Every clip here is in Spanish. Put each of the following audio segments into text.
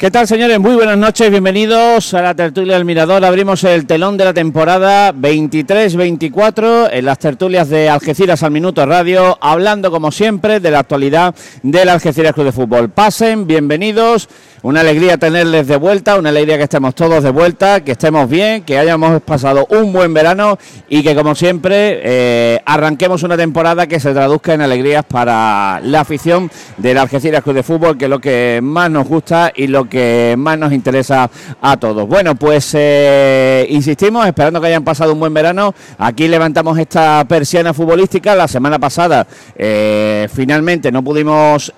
¿Qué tal, señores? Muy buenas noches, bienvenidos a la tertulia del Mirador. Abrimos el telón de la temporada 23-24 en las tertulias de Algeciras al Minuto Radio, hablando como siempre de la actualidad del Algeciras Club de Fútbol. Pasen, bienvenidos. Una alegría tenerles de vuelta, una alegría que estemos todos de vuelta, que estemos bien, que hayamos pasado un buen verano y que, como siempre, eh, arranquemos una temporada que se traduzca en alegrías para la afición del Algeciras Club de Fútbol, que es lo que más nos gusta y lo que más nos interesa a todos. Bueno, pues eh, insistimos, esperando que hayan pasado un buen verano. Aquí levantamos esta persiana futbolística. La semana pasada, eh, finalmente, no pudimos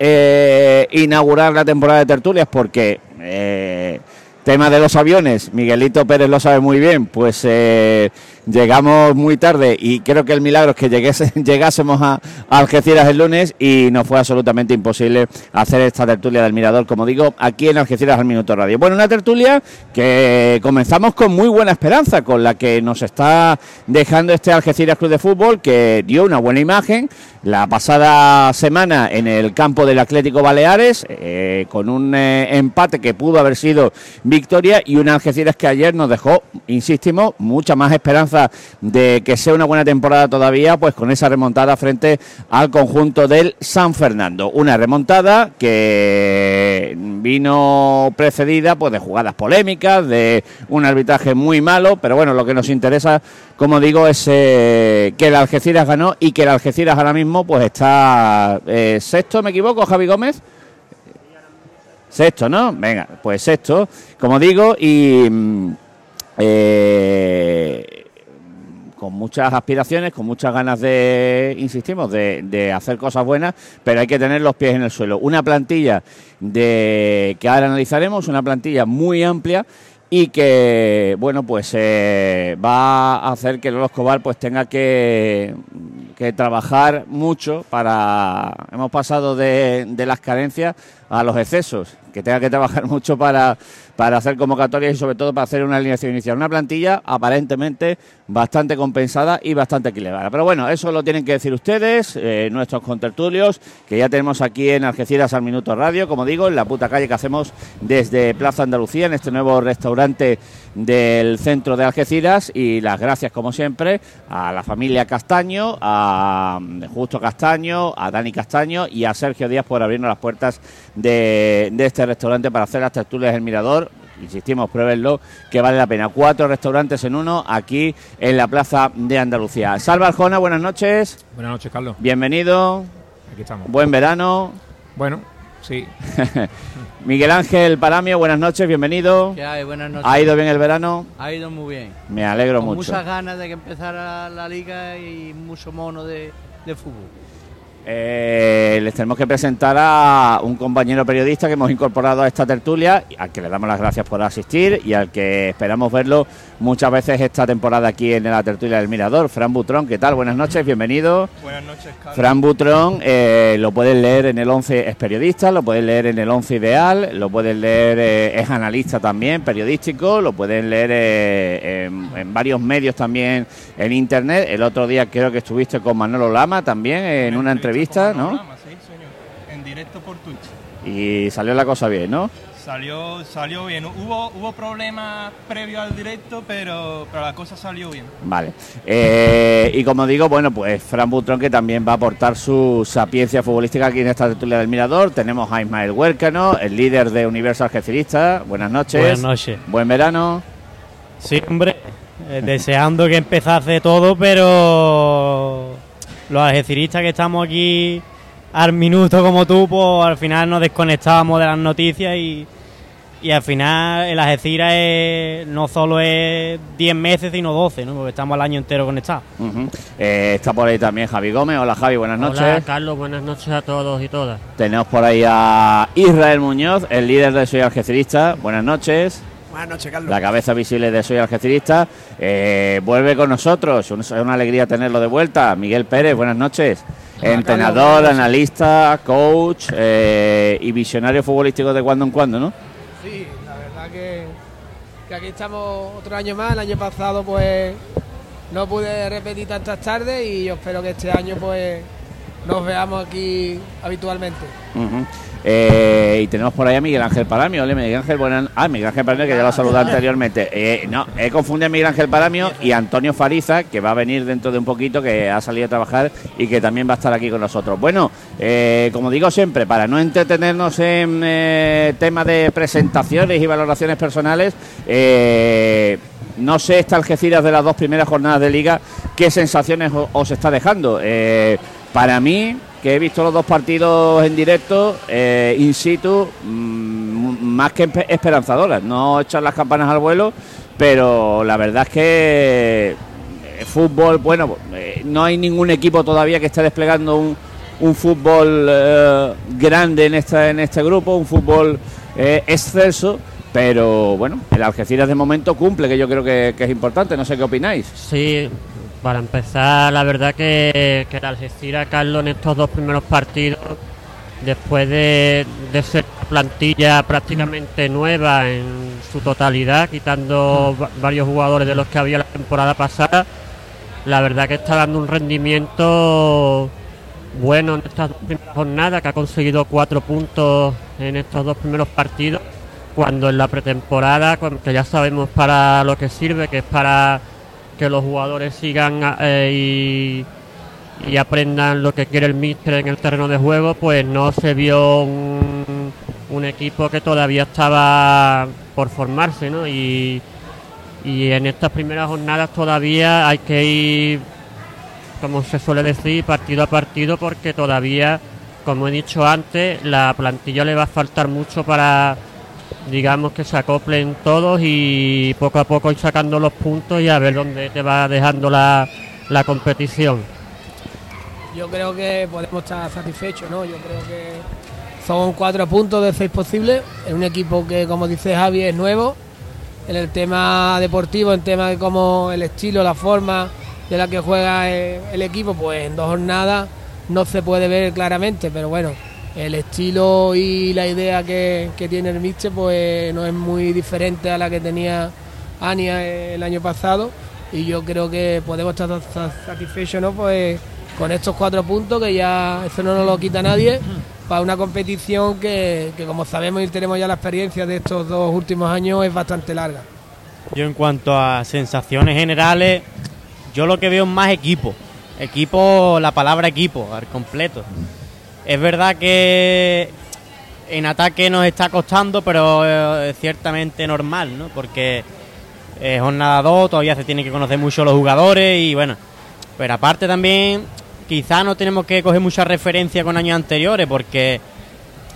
inaugurar la temporada de tertulias porque que eh, tema de los aviones, Miguelito Pérez lo sabe muy bien, pues eh, llegamos muy tarde y creo que el milagro es que llegásemos a, Algeciras el lunes y nos fue absolutamente imposible hacer esta tertulia del Mirador, como digo, aquí en Algeciras al Minuto Radio. Bueno, una tertulia que comenzamos con muy buena esperanza, con la que nos está dejando este Algeciras Club de Fútbol, que dio una buena imagen la pasada semana en el campo del Atlético Baleares, eh, con un eh, empate que pudo haber sido victoria y una Algeciras que ayer nos dejó, insistimos, mucha más esperanza de que sea una buena temporada todavía, pues con esa remontada frente al conjunto del San Fernando. Una remontada que vino precedida pues de jugadas polémicas, de un arbitraje muy malo, pero bueno, lo que nos interesa, como digo, es eh, que el Algeciras ganó y que el Algeciras ahora mismo pues está eh, sexto, ¿me equivoco, Javi Gómez? Sexto, ¿no? Venga, pues sexto, como digo, y mm, eh, con muchas aspiraciones, con muchas ganas de, insistimos, de, hacer cosas buenas, pero hay que tener los pies en el suelo. Una plantilla de que ahora analizaremos, una plantilla muy amplia y que, bueno, pues eh, va a hacer que Lolo Escobar pues tenga que, trabajar mucho para... Hemos pasado de, de las carencias a los excesos, que tenga que trabajar mucho para para hacer convocatorias y sobre todo para hacer una alineación inicial. Una plantilla aparentemente bastante compensada y bastante equilibrada. Pero bueno, eso lo tienen que decir ustedes, eh, nuestros contertulios, que ya tenemos aquí en Algeciras al Minuto Radio, como digo, en la puta calle que hacemos desde Plaza Andalucía, en este nuevo restaurante del centro de Algeciras y las gracias como siempre a la familia Castaño, a Justo Castaño, a Dani Castaño y a Sergio Díaz por abrirnos las puertas de, de este restaurante para hacer las tertulias del Mirador insistimos, pruébenlo, que vale la pena. Cuatro restaurantes en uno aquí en la Plaza de Andalucía. Salva Arjona, buenas noches. Buenas noches, Carlos. Bienvenido. Aquí estamos. Buen verano. Bueno, sí. Miguel Ángel Paramio, buenas noches, bienvenido. ¿Qué hay? Buenas noches. ¿Ha ido bien el verano? Ha ido muy bien. Me alegro Con mucho. muchas ganas de que empezara la liga y mucho mono de, de fútbol. Eh, les tenemos que presentar a un compañero periodista que hemos incorporado a esta tertulia, al que le damos las gracias por asistir y al que esperamos verlo muchas veces esta temporada aquí en la tertulia del Mirador. Fran Butrón, ¿qué tal? Buenas noches, bienvenido. Buenas noches, Carlos. Fran Butrón, eh, lo pueden leer en el 11, es periodista, lo pueden leer en el 11 Ideal, lo pueden leer, eh, es analista también, periodístico, lo pueden leer en, en varios medios también en Internet. El otro día creo que estuviste con Manolo Lama también en una entrevista entrevista, ¿no? Sí, señor. En directo por Twitch. Y salió la cosa bien, ¿no? Salió, salió bien. Hubo, hubo problemas previos al directo, pero, pero la cosa salió bien. Vale. Eh, y como digo, bueno, pues Fran Butrón que también va a aportar su sapiencia futbolística aquí en esta tertulia del Mirador. Tenemos a Ismael Huércano, el líder de Universal Algecirista. Buenas noches. Buenas noches. Buen verano. Sí, hombre. Eh, deseando que empezase todo, pero los algeciristas que estamos aquí al minuto como tú, pues al final nos desconectábamos de las noticias y, y al final el Algeciras es, no solo es 10 meses, sino 12, ¿no? porque estamos el año entero conectados. Eh, está por ahí también Javi Gómez. Hola Javi, buenas noches. Hola Carlos, buenas noches a todos y todas. Tenemos por ahí a Israel Muñoz, el líder de Soy Algecirista. Buenas noches. Buenas noches, Carlos. La cabeza visible de Soy Algecirista. Eh, vuelve con nosotros. Es una alegría tenerlo de vuelta. Miguel Pérez, buenas noches. Entrenador, Carlos. analista, coach eh, y visionario futbolístico de cuando en cuando, ¿no? Sí, la verdad que, que aquí estamos otro año más. El año pasado, pues, no pude repetir tantas tardes y yo espero que este año, pues, nos veamos aquí habitualmente. Eh, y tenemos por ahí a Miguel Ángel Paramio. Hola, Miguel Ángel, buenas. Ah, Miguel Ángel Paramio, que ya lo saludé anteriormente. Eh, no, he confundido a Miguel Ángel Paramio y Antonio Fariza, que va a venir dentro de un poquito, que ha salido a trabajar y que también va a estar aquí con nosotros. Bueno, eh, como digo siempre, para no entretenernos en eh, temas de presentaciones y valoraciones personales, eh, no sé esta Algeciras de las dos primeras jornadas de liga, qué sensaciones os está dejando. Eh, para mí, que he visto los dos partidos en directo, eh, in situ, mm, más que espe- esperanzadoras. No echar las campanas al vuelo, pero la verdad es que eh, fútbol, bueno, eh, no hay ningún equipo todavía que esté desplegando un, un fútbol grande en, esta, en este grupo, un fútbol eh, excelso. Pero bueno, el Algeciras de momento cumple, que yo creo que, que es importante. No sé qué opináis. Sí, para empezar, la verdad que, que el Algeciras, Carlos, en estos dos primeros partidos, después de, ser plantilla prácticamente nueva en su totalidad, quitando va- varios jugadores de los que había la temporada pasada, la verdad que está dando un rendimiento bueno en estas dos primeras jornadas, que ha conseguido cuatro puntos en estos dos primeros partidos, cuando en la pretemporada, que ya sabemos para lo que sirve, que es para que los jugadores sigan eh, y, aprendan lo que quiere el míster en el terreno de juego, pues no se vio un, equipo que todavía estaba por formarse, ¿no? Y en estas primeras jornadas todavía hay que ir, como se suele decir, partido a partido, porque todavía, como he dicho antes, la plantilla le va a faltar mucho para, digamos, que se acoplen todos y poco a poco ir sacando los puntos y a ver dónde te va dejando la, la competición. Yo creo que podemos estar satisfechos, ¿no? Yo creo que son cuatro puntos de seis posibles. En un equipo que, como dice Javi, es nuevo. En el tema deportivo, en tema de cómo el estilo, la forma de la que juega el equipo, pues en dos jornadas no se puede ver claramente, pero bueno, el estilo y la idea que, que tiene el Miche, pues no es muy diferente a la que tenía Ania el año pasado. Y yo creo que podemos estar sa- satisfechos, ¿no? Pues con estos cuatro puntos que ya eso no nos lo quita nadie para una competición que, que como sabemos y tenemos ya la experiencia de estos dos últimos años es bastante larga. Yo en cuanto a sensaciones generales, yo lo que veo es más equipo. Equipo, la palabra equipo, al completo. Es verdad que en ataque nos está costando, pero eh, es ciertamente normal, ¿no? Porque es jornada 2, todavía se tienen que conocer mucho los jugadores y bueno. Pero aparte también, quizá no tenemos que coger mucha referencia con años anteriores, porque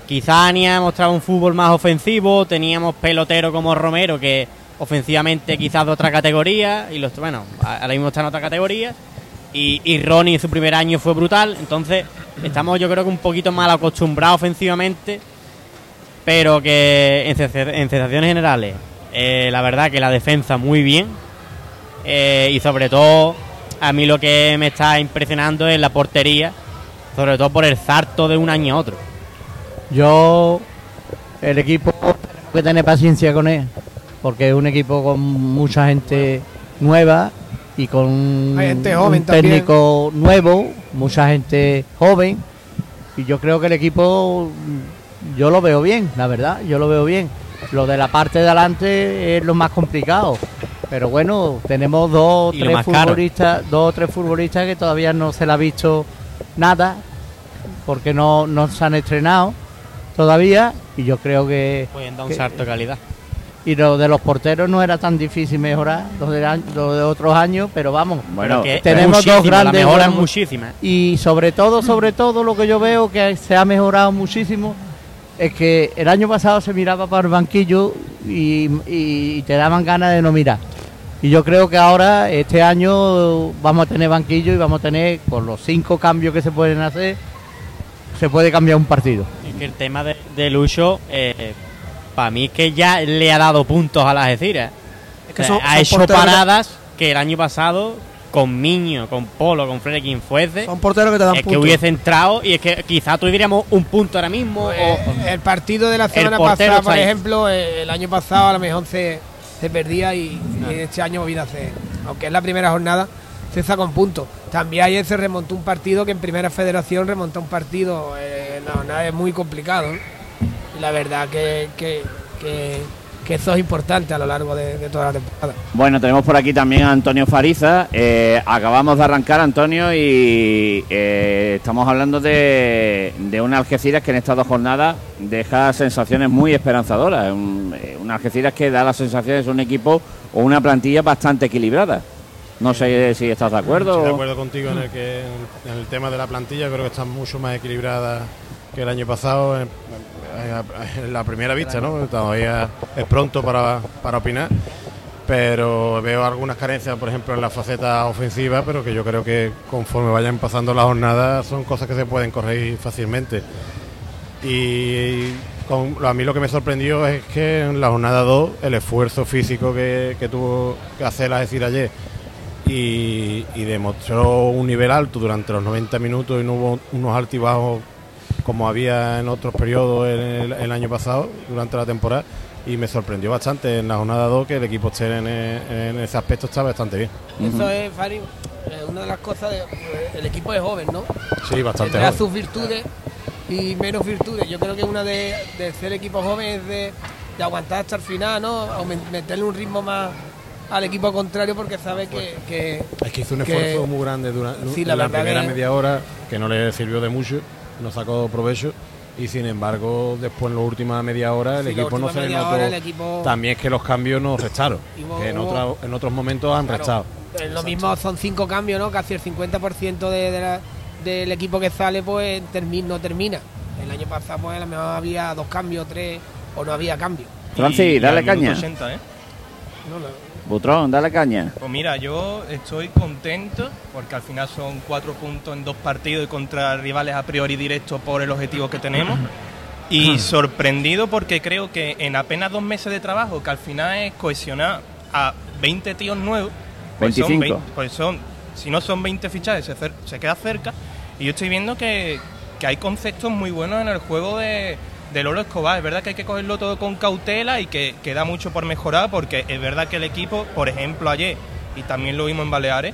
quizá Ania mostraba un fútbol más ofensivo, teníamos pelotero como Romero, que ofensivamente quizás de otra categoría, y los bueno, ahora mismo está en otra categoría. Y, y Ronnie en su primer año fue brutal, entonces estamos yo creo que un poquito mal acostumbrados ofensivamente, pero que en, sensa- en sensaciones generales, eh, la verdad que la defensa muy bien, eh, y sobre todo a mí lo que me está impresionando es la portería, sobre todo por el zarto de un año a otro. Yo, el equipo, tengo que tener paciencia con él, porque es un equipo con mucha gente nueva y con Hay gente joven un también. técnico nuevo, mucha gente joven, y yo creo que el equipo, yo lo veo bien, la verdad, yo lo veo bien. Lo de la parte de adelante es lo más complicado, pero bueno, tenemos dos o tres caro. futbolistas, dos o tres futbolistas que todavía no se le ha visto nada, porque no, no se han estrenado todavía y yo creo que Pueden dar un que- salto de calidad. Y lo de los porteros no era tan difícil mejorar lo de, lo de otros años pero vamos Bueno, que tenemos dos grandes La mejora es buenos- muchísima. y sobre todo sobre todo lo que yo veo que se ha mejorado muchísimo es que el año pasado se miraba para el banquillo y, y te daban ganas de no mirar. Y yo creo que ahora este año vamos a tener banquillo y vamos a tener con los cinco cambios que se pueden hacer se puede cambiar un partido. Es que el tema de, de Lucho, eh, para mí es que ya le ha dado puntos a las Algeciras. Es que O sea, son- ha son hecho que- paradas que el año pasado con Miño, con Polo, con Freddy, quien fuese, Son porteros que te dan es que puntos. hubiese entrado y es que quizá tuviéramos un punto ahora mismo. Eh, o- el partido de la semana portero pasada, está por ejemplo, eh, el año pasado a lo mejor se, se perdía y, y este año viene a hacer, aunque es la primera jornada, se saca un punto. también ayer se remontó un partido que en Primera Federación remontó un partido, eh, no, no, es muy complicado. ¿eh? Y la verdad que, que, que, que eso es importante a lo largo de, de toda la temporada. Bueno, tenemos por aquí también a Antonio Fariza. Eh, acabamos de arrancar, Antonio, y eh, estamos hablando de, de un Algeciras que en estas dos jornadas deja sensaciones muy esperanzadoras. Un, eh, un Algeciras que da las sensaciones de un equipo o una plantilla bastante equilibrada. No sé si estás de acuerdo. Estoy de acuerdo contigo en el que en el tema de la plantilla creo que está mucho más equilibrada que el año pasado la primera vista, ¿no? Todavía es pronto para, para opinar, pero veo algunas carencias, por ejemplo, en la faceta ofensiva, pero que yo creo que conforme vayan pasando las jornadas son cosas que se pueden corregir fácilmente. Y a mí lo que me sorprendió es que en la jornada 2 el esfuerzo físico que, que tuvo que hacer la decir ayer y, y demostró un nivel alto durante los 90 minutos y no hubo unos altibajos como había en otros periodos en el, el año pasado durante la temporada y me sorprendió bastante en la jornada 2 que el equipo esté en, en ese aspecto está bastante bien. Eso es, Fari, eh, una de las cosas, de, pues, el equipo es joven, ¿no? Sí, bastante Tendrá joven. sus virtudes y menos virtudes. Yo creo que una de, de ser equipo joven es de, de aguantar hasta el final, ¿no? Aumen- meterle un ritmo más al equipo contrario porque sabe que, que- Es que hizo un que- esfuerzo muy grande durante Sí, la primera que- media hora que no le sirvió de mucho, no sacó provecho y sin embargo después en la última media hora el Sí, equipo no se le notó. hora el equipo- También es que los cambios no restaron, que en, otra- en otros momentos han Claro, restado. lo mismo son cinco cambios, ¿no? Casi el 50% de, de la- del equipo que sale pues termi- no termina. El año pasado pues a lo mejor había dos cambios, tres o no había cambio. Francis, dale caña. 80, ¿eh? No, no. Butrón, dale caña. Pues mira, yo estoy contento porque al final son cuatro puntos en dos partidos y contra rivales a priori directos por el objetivo que tenemos. Y sorprendido porque creo que en apenas dos meses de trabajo, que al final es cohesionar a 20 tíos nuevos, pues son 25. 20 pues son, si no son 20 fichajes, se, se queda cerca. Y yo estoy viendo que, que hay conceptos muy buenos en el juego de, de Lolo Escobar. Es verdad que hay que cogerlo todo con cautela y que queda mucho por mejorar porque es verdad que el equipo, por ejemplo ayer, y también lo vimos en Baleares,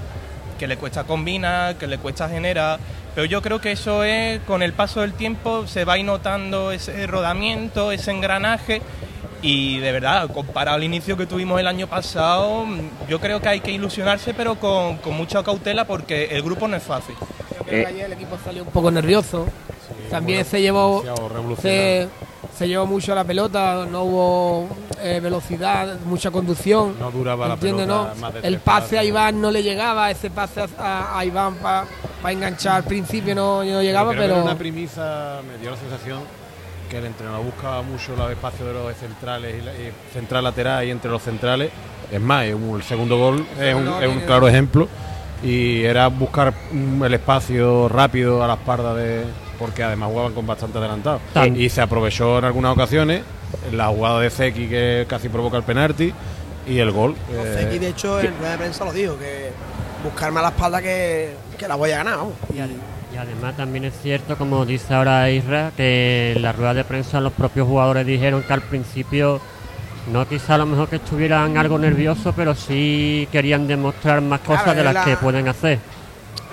que le cuesta combinar, que le cuesta generar, pero yo creo que eso es, con el paso del tiempo, se va a ir notando ese rodamiento, ese engranaje, y de verdad, comparado al inicio que tuvimos el año pasado, yo creo que hay que ilusionarse, pero con, con mucha cautela porque el grupo no es fácil. Yo creo Eh. que ayer el equipo salió un poco nervioso. También se llevó se, se llevó mucho la pelota, no hubo eh, velocidad, mucha conducción. No duraba la ¿Entiendes, pelota no? más de El pase a. Iván no le llegaba, ese pase a, a Iván para enganchar al principio no, no llegaba, pero... era una premisa me dio la sensación que el entrenador buscaba mucho los espacios de los centrales y, la- y central lateral y entre los centrales. Es más, el segundo gol es un, es un claro ejemplo. Y era buscar el espacio rápido a la espalda de. Porque además jugaban con bastante adelantado. Y se aprovechó en algunas ocasiones la jugada de Zeki que casi provoca el penalti y el gol. eh, Zeki, de hecho, en rueda de prensa lo dijo, que buscarme a la espalda que, que la voy a ganar. vamos. Y, ade- y además también es cierto, como dice ahora Isra, que en la rueda de prensa los propios jugadores dijeron que al principio no quizá a lo mejor que estuvieran algo nerviosos, pero sí querían demostrar más cosas Claro, de las la- que pueden hacer.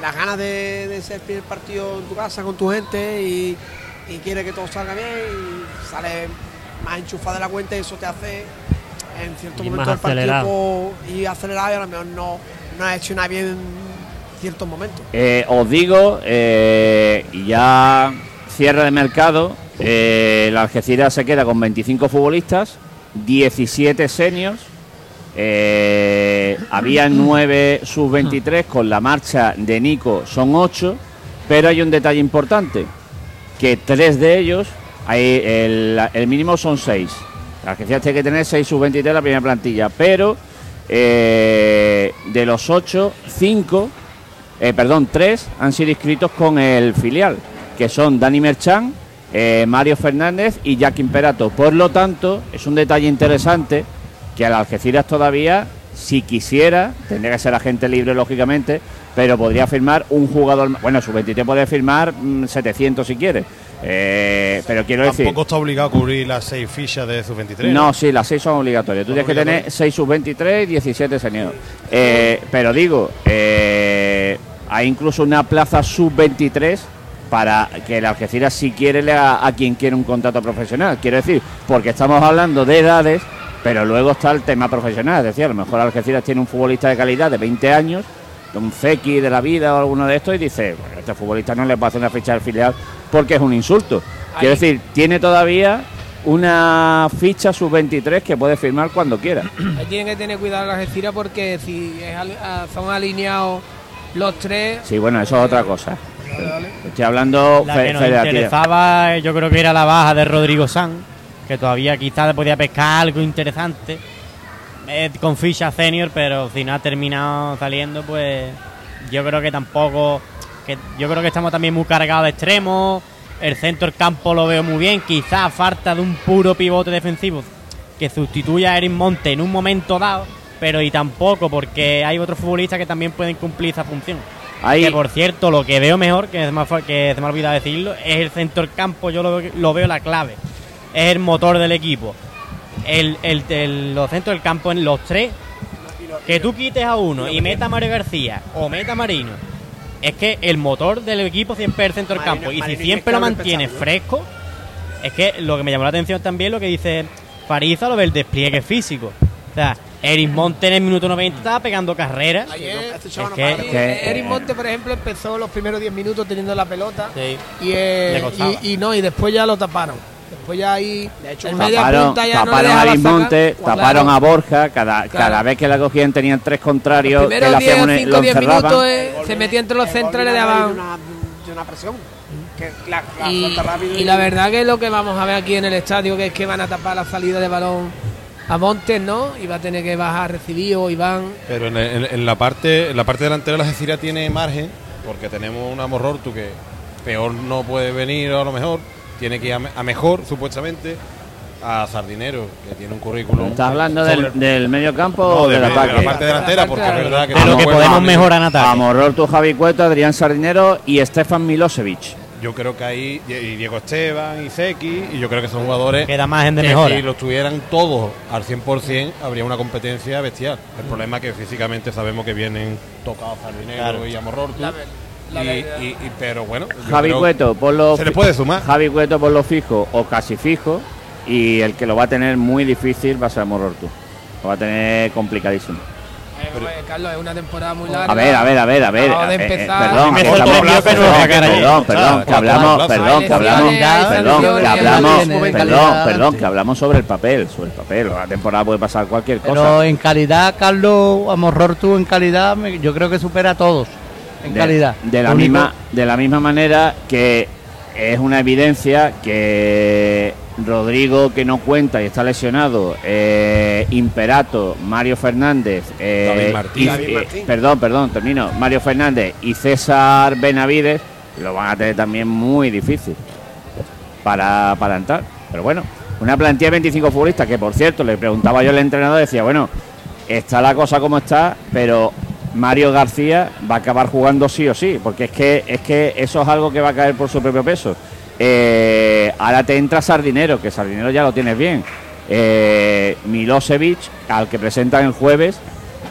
Las ganas de, de ser el primer partido en tu casa con tu gente y, y quiere que todo salga bien y sale más enchufado de la cuenta y eso te hace en cierto Y momento más del partido y acelerado y a lo mejor no, no has hecho nada bien en ciertos momentos. Eh, os digo, eh, ya cierre de mercado, eh, el Algeciras se queda con 25 futbolistas, 17 seniors, eh, había 9 sub-23, con la marcha de Nico son 8, pero hay un detalle importante, que tres de ellos, hay el, mínimo son 6. La Algeciras tiene que tener 6 sub-23 en la primera plantilla, pero eh, de los 8, 5 eh, perdón, tres han sido inscritos con el filial, que son Dani Merchan, eh, Mario Fernández y Jack Imperato. Por lo tanto, es un detalle interesante que al Algeciras todavía, si quisiera, tendría que ser agente libre, lógicamente, pero podría firmar un jugador. más. Bueno, su 23 puede firmar mm, 700 si quiere. Eh, pero quiero decir. Tampoco está obligado a cubrir las seis fichas de sus 23. No, sí, las seis son obligatorias. Tú tienes que tener obligatorias. 6 sub-23 y 17 senior. Eh, pero digo, eh, hay incluso una plaza sub-23 para que el Algeciras si quiere le haga a quien quiere un contrato profesional. Quiero decir, porque estamos hablando de edades, pero luego está el tema profesional. Es decir, a lo mejor Algeciras tiene un futbolista de calidad de 20 años, de un Zeki de la vida o alguno de estos, y dice, bueno, este futbolista no le puede hacer una ficha del filial porque es un insulto. Quiero decir, tiene todavía una ficha sub-23 que puede firmar cuando quiera. Ahí tienen que tener cuidado las Algeciras porque si es al- a- son alineados los tres, Sí, bueno, eso es otra cosa. Estoy hablando La fe- que nos interesaba, eh, yo creo que era la baja de Rodrigo San, que todavía quizás podía pescar algo interesante eh, con ficha senior, pero si no ha terminado saliendo, pues yo creo que tampoco. Que yo creo que estamos también muy cargados de extremos. El centro del campo lo veo muy bien. Quizás falta de un puro pivote defensivo que sustituya a Erin Monte en un momento dado, pero y tampoco porque hay otros futbolistas que también pueden cumplir esa función. Ahí- Que por cierto, lo que veo mejor, que se me que se me ha olvidado decirlo, es el centro del campo. Yo lo, lo veo la clave. Es el motor del equipo. El, el- el- los centros del campo en los tres, que tú quites a uno y meta a Mario García o meta a Marino, es que el motor del equipo siempre es el centro del Marino- campo. Y si Marino siempre lo Izquierdo mantiene impensable, fresco, es que lo que me llamó la atención también lo que dice Fariza, lo del despliegue físico. O sea, Eris Monte en el minuto 90 estaba pegando carreras. Ayer, Este Es que-. Es que- Eric Monte, por ejemplo, empezó los primeros 10 minutos teniendo la pelota Sí. y, eh, y, y no, y después ya lo taparon. Después ya ahí, De hecho, media Taparon, punta ya no taparon a sacar. taparon Claro. a Borja, cada, Claro. cada vez que la cogían tenían tres contrarios, Los que primeros le 10, hacían un- 5, lo 10 encerraban. minutos eh, se metía entre los El centrales, de daban... una, de una presión. Que la, la Y, la verdad que lo que vamos a ver aquí en el estadio que es que van a tapar la salida de balón a Montes, ¿no? Y va a tener que bajar recibido Iván. Pero en, en- en la parte en la parte delantera la Algeciras tiene margen, porque tenemos una Morrortu que peor no puede venir a lo mejor, tiene que ir a, a mejor, supuestamente, a Sardinero, que tiene un currículum. ¿Estás hablando del, del medio campo No, o de, del de- la parte delantera, porque es verdad que De lo que podemos mejorar en ataque. Amorror, tu Javi Cueto, Adrián Sardinero y Stefan Milosevic. Yo creo que ahí, y Diego Esteban y Seki, y yo creo que son jugadores Queda margen de que mejora. si los tuvieran todos al 100%, habría una competencia bestial. El problema es que físicamente sabemos que vienen tocados Sardinero Claro. y Amorrortu. Y, y- y- pero bueno, Javi Cueto, por lo se le puede sumar. Javi Cueto por lo fijo o casi fijo y el que lo va a tener muy difícil va a ser Amorror tú. Lo va a tener complicadísimo. Eh, hombre, Carlos, es una temporada muy larga. A ver, a ver, a ver, a ver. Eh, eh, empezar. perdón, que perdón, perdón, que hablamos, perdón, que hablamos, perdón, que hablamos, perdón, perdón, que hablamos sobre el papel, sobre el papel. La temporada puede pasar cualquier Pero cosa. en calidad, Carlos Amorror tú en calidad, yo creo que supera a todos. En de, calidad. de la misma de la misma manera que es una evidencia que Rodrigo que no cuenta y está lesionado eh, Imperato Mario Fernández eh, David Martín. y- David eh, perdón perdón termino Mario Fernández y César Benavides lo van a tener también muy difícil para, para entrar pero bueno una plantilla de 25 futbolistas que por cierto le preguntaba yo al entrenador decía bueno está la cosa como está, pero Mario García va a acabar jugando sí o sí, porque es que es que eso es algo que va a caer por su propio peso. Eh, ahora te entra Sardinero, que Sardinero ya lo tienes bien. Eh, Milosevic, al que presentan el jueves,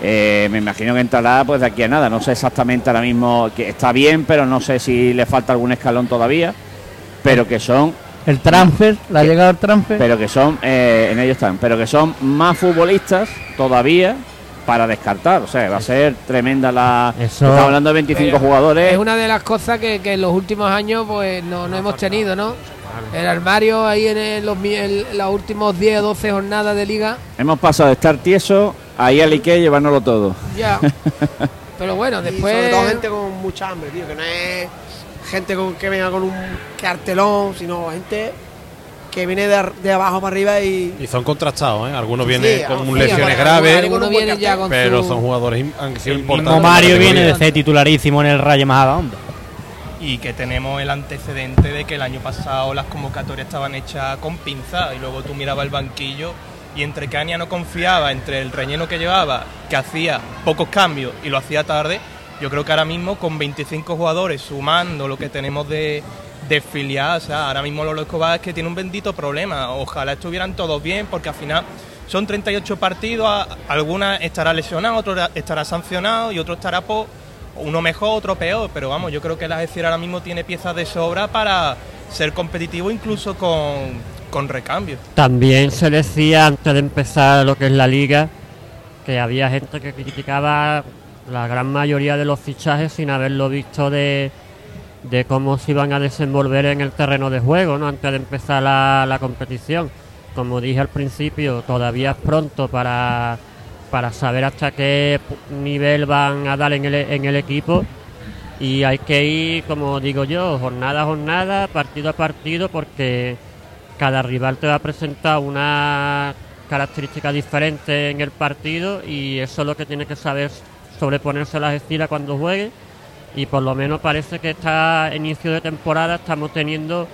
eh, me imagino que entrará pues de aquí a nada. No sé exactamente ahora mismo que está bien, pero no sé si le falta algún escalón todavía. Pero que son El transfer, la llegada del transfer. pero que son, eh, en ellos están, pero que son más futbolistas todavía para descartar. O sea, va a ser tremenda la. Eso- Estamos hablando de 25 Pero jugadores. Es una de las cosas que, que en los últimos años pues no, no hemos tenido, ¿no? El armario ahí en el- los, los últimos 10 o 12 jornadas de liga, Hemos pasado de estar tieso a ir al Ikea y llevárnoslo todo. ya. Pero bueno, Y después... sobre todo gente con mucha hambre, tío, que no es gente con, que venga con un cartelón, sino gente que viene de, ar- de abajo para arriba y... Y son contrastados, ¿eh? Algunos vienen sí, con sí, lesiones graves, algunos vienen ya con pero su- son jugadores han sido importantes. Mario viene de ser titularísimo en el Rayo Majadahonda. y que tenemos el antecedente de que el año pasado las convocatorias estaban hechas con pinzas y luego tú mirabas el banquillo y entre que Ania no confiaba, entre el relleno que llevaba, que hacía pocos cambios y lo hacía tarde, yo creo que ahora mismo con 25 jugadores sumando lo que tenemos de, de filial, o sea, ahora mismo Lolo Escobar es que tiene un bendito problema, ojalá estuvieran todos bien porque al final son 38 partidos, algunas estará lesionado, otro estará sancionado y otro estará por uno mejor, otro peor, pero vamos, yo creo que el Algeciras ahora mismo tiene piezas de sobra para ser competitivo incluso con, con recambio. También se decía antes de empezar lo que es la liga que había gente que criticaba la gran mayoría de los fichajes sin haberlo visto de, de cómo se iban a desenvolver en el terreno de juego ¿no? antes de empezar la, la competición. Como dije al principio, todavía es pronto para, para saber hasta qué nivel van a dar en el, en el equipo y hay que ir, como digo yo, jornada a jornada, partido a partido, porque cada rival te va a presentar una característica diferente en el partido y eso es lo que tiene que saber sobreponerse a las estiras cuando juegue y por lo menos parece que este inicio de temporada estamos teniendo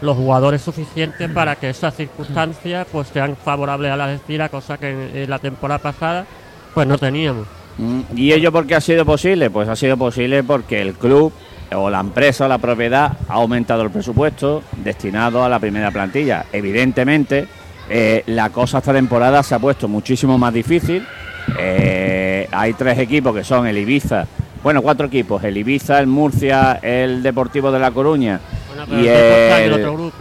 los jugadores suficientes para que esas circunstancias pues sean favorables a las estiras, cosa que en, en la temporada pasada pues no teníamos. Mm, ¿Y ello por qué ha sido posible? Pues ha sido posible porque el club o la empresa o la propiedad ha aumentado el presupuesto destinado a la primera plantilla. Evidentemente, eh, la cosa esta temporada se ha puesto muchísimo más difícil. Eh, hay tres equipos que son el Ibiza, bueno, cuatro equipos, el Ibiza, el Murcia, el Deportivo de La Coruña Bueno, y el Depor está en el el, otro grupo.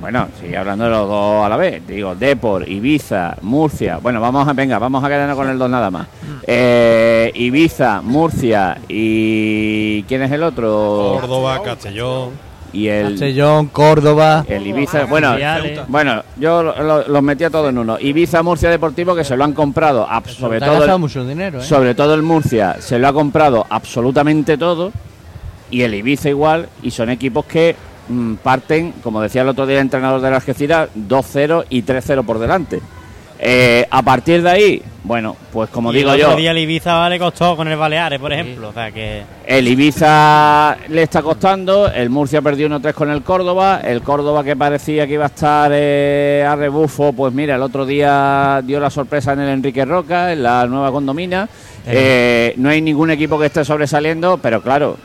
bueno, sigue hablando de los dos a la vez. Digo, Depor, Ibiza, Murcia. Bueno, vamos a, venga, vamos a quedarnos con el dos nada más. Eh, Ibiza, Murcia y ¿quién es el otro? Córdoba, Castellón. Y el Castellón, Córdoba. el Ibiza, bueno, bueno, yo lo- lo- los metía todos en uno. Ibiza, Murcia Deportivo que se lo han comprado, ab- sobre todo el, mucho dinero, ¿eh? sobre todo el Murcia se lo ha comprado absolutamente todo y el Ibiza igual y son equipos que mm, parten, como decía el otro día el entrenador de la Algeciras, 2-0 y 3-0 por delante. Eh, a partir de ahí, bueno, pues como Y digo el yo, otro día el Ibiza le costó con el Baleares, por ejemplo. O sea que. el Ibiza le está costando, el Murcia perdió 1-3 con el Córdoba, el Córdoba que parecía que iba a estar eh, a rebufo, pues mira, el otro día dio la sorpresa en el Enrique Roca, en la nueva condomina. Eh, no hay ningún equipo que esté sobresaliendo, pero claro,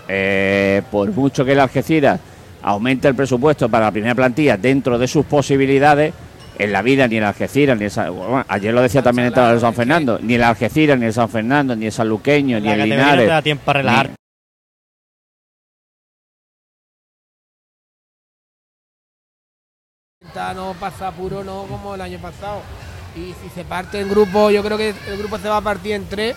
por mucho que el Algeciras aumente el presupuesto para la primera plantilla dentro de sus posibilidades, en la vida ni el Algeciras, ni el San- bueno, ayer lo decía también el entrenador de San Fernando, ni el Algeciras, ni el San Fernando, ni el Sanluqueño, ni la el categoría no Linares. te da tiempo para relajar. Intenta no pasa puro no como el año pasado. Y si se parte en grupo, yo creo que el grupo se va a partir en tres.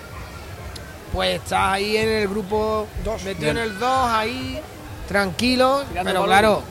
Pues estás ahí en el grupo metido en el 2, ahí, tranquilo. Tirando pero claro,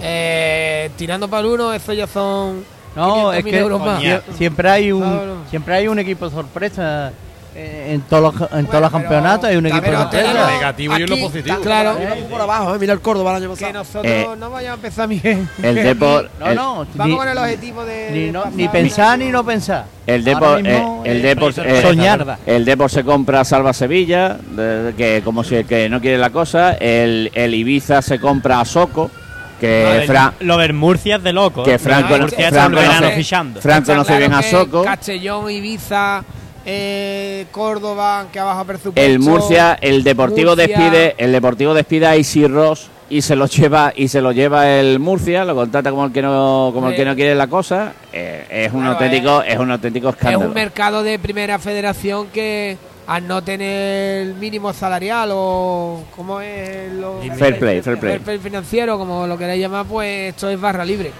eh, tirando para el uno, eso ya son. No, 500.000 es que euros más. sie- siempre hay un Claro. siempre hay un equipo sorpresa eh, en todos los, en todos los campeonatos hay un equipo sorpresa. negativo y uno positivo. Claro, por abajo, eh, mira el Córdoba el año que pasado. nosotros Eh, no vayamos a empezar bien. El Depor, No, el, no, Vamos ni, con el objetivo de. ni, no- pensar ni no pensar. el Depor, eh, el Depor, eh, soñar. el Depor se compra Salva Sevilla, de- de- que como si el que no quiere la cosa. El, el Ibiza se compra a Soco, que Lo del- Fra- lo del Murcia es de loco. que ¿eh? Franco, Murcia está Franco el verano conoce, fichando. Franco Está conoce claro bien a Soco. Castellón, Ibiza, eh, Córdoba, que ha bajado presupuesto. El Murcia, el Deportivo Murcia. despide, el Deportivo despide a Isi Ross y se lo lleva y se lo lleva el Murcia, lo contrata como el que no como el que no quiere la cosa. Eh, es un Claro, auténtico, es un auténtico Es escándalo. un mercado de primera federación que al no tener el mínimo salarial o como es lo Fair play, fair play. financiero, como lo queráis llamar, pues esto es barra libre.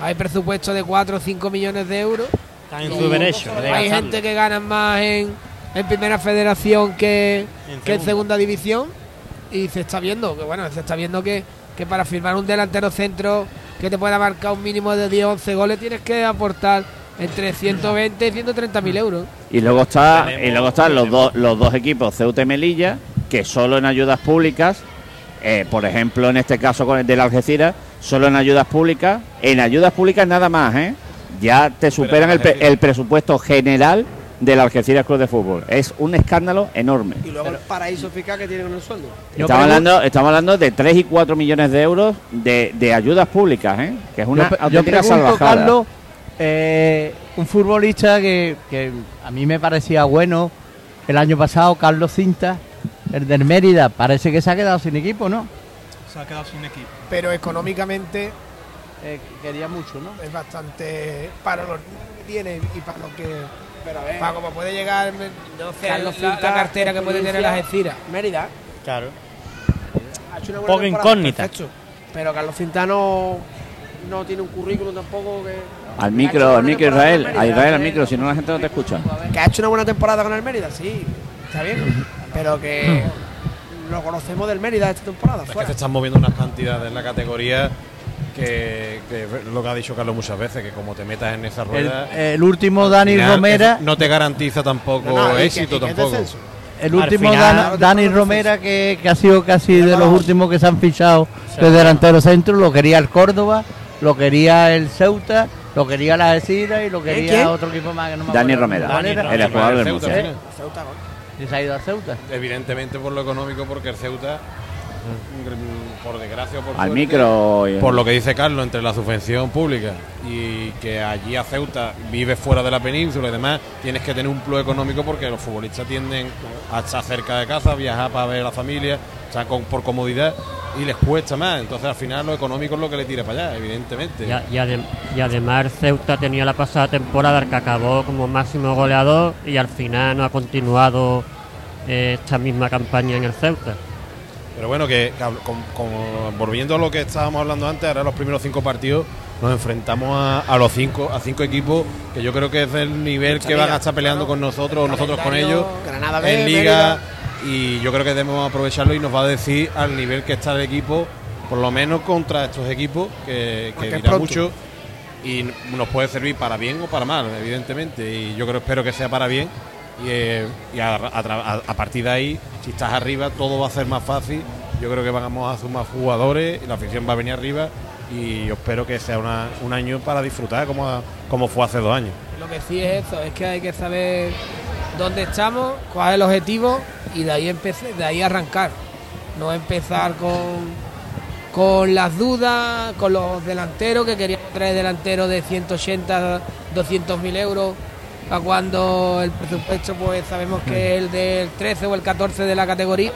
Hay presupuesto de 4 o 5 millones de euros. Están en su derecho. Hay gastarlo. gente que gana más en, en primera federación que, En que en segunda. segunda división y se está viendo que bueno se está viendo que, que para firmar un delantero centro que te pueda marcar un mínimo de 10 11 goles tienes que aportar entre 120 y 130 mil euros Y luego está Tenemos- y luego están los dos los dos equipos Ceuta y Melilla que solo en ayudas públicas, eh, por ejemplo en este caso con el del Algeciras, solo en ayudas públicas, en ayudas públicas nada más, ¿eh? Ya te superan el, pre- el presupuesto general del Algeciras Club de Fútbol. Es un escándalo enorme. Y luego el paraíso fiscal que tiene con el sueldo. Estamos hablando, estamos hablando de 3 y 4 millones de euros de, de ayudas públicas, ¿eh? que es una yo, auténtica pregunto, salvajada. Carlos, eh, un futbolista que, que a mí me parecía bueno el año pasado, Carlos Cinta, el del Mérida, parece que se ha quedado sin equipo, ¿no? Se ha quedado sin equipo. pero económicamente Eh, quería mucho, ¿no? es bastante para lo que tiene y para lo que Pero a ver, Para como puede llegar, no sé, Carlos la, la Cinta, cartera que puede tener las Algeciras. Mérida Claro. ha hecho una Poco buena temporada, incógnita. perfecto. Pero Carlos Cintano no tiene un currículum tampoco que. Al micro, al micro Israel, a Israel al micro, si no la gente no te escucha. Que ha hecho una buena temporada con el Mérida, sí, está bien. Pero que lo conocemos del Mérida esta temporada. Es que fuera. se están moviendo unas cantidades en la categoría que, que es lo que ha dicho Carlos muchas veces, que como te metas en esa rueda. el último Dani final, Romera, No te garantiza tampoco No, no, éxito y que es tampoco. el último final- Dan- Dani Romera que, que ha sido casi de los últimos que se han fichado de delantero centro, lo quería el Córdoba, lo quería el Ceuta, lo quería la Algeciras y lo quería quién? otro equipo más que no me Dani acuerdo Romera, cuál era. el jugador del Ceuta, Murcia. al final. Ceuta, ¿no? Y se ha ido al Ceuta. Evidentemente por lo económico, porque el Ceuta, por desgracia por Al suerte, micro. y- Por lo que dice Carlos, entre la subvención pública y que allí a Ceuta vive fuera de la península y demás, tienes que tener un plus económico porque los futbolistas tienden a estar cerca de casa, viajar para ver a la familia, o sea, con- por comodidad y les cuesta más. Entonces al final lo económico es lo que le tira para allá, evidentemente. Y, a- y adem- y además el Ceuta tenía la pasada temporada que acabó como máximo goleador y al final no ha continuado eh, esta misma campaña en el Ceuta. Pero bueno, que, volviendo a lo que estábamos hablando antes, ahora los primeros cinco partidos nos enfrentamos a, a los cinco, a cinco equipos que yo creo que es del nivel Mucha que van a estar peleando claro. con nosotros, nosotros con ellos, Granada B, en liga, Mérida. y yo creo que debemos aprovecharlo y nos va a decir al nivel que está el equipo, por lo menos contra estos equipos, que, que dirá mucho y nos puede servir para bien o para mal, evidentemente. Y yo creo espero que sea para bien. Y, eh, a, partir de ahí, si estás arriba, todo va a ser más fácil. Yo creo que vamos a sumar jugadores la afición va a venir arriba. Y yo espero que sea un año para disfrutar como, como fue hace dos años. Lo que sí es eso, es que hay que saber dónde estamos, cuál es el objetivo y de ahí de ahí arrancar. No empezar con, con las dudas, con los delanteros, que queríamos traer delanteros de 180, 200 mil euros, a cuando el presupuesto pues sabemos que es el del 13 o el 14 de la categoría.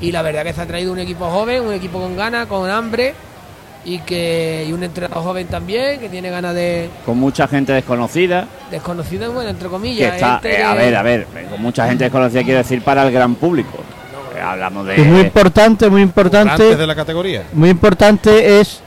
Y la verdad que se ha traído un equipo joven, un equipo con ganas, con hambre y que y un entrenador joven también que tiene ganas de, Con mucha gente desconocida. desconocido, bueno, entre Que comillas. está, gente eh, a que- ver, a ver, eh, con mucha gente desconocida quiero decir para el gran público. Eh, hablamos de. Y muy importante, muy importante. De la categoría. Muy importante es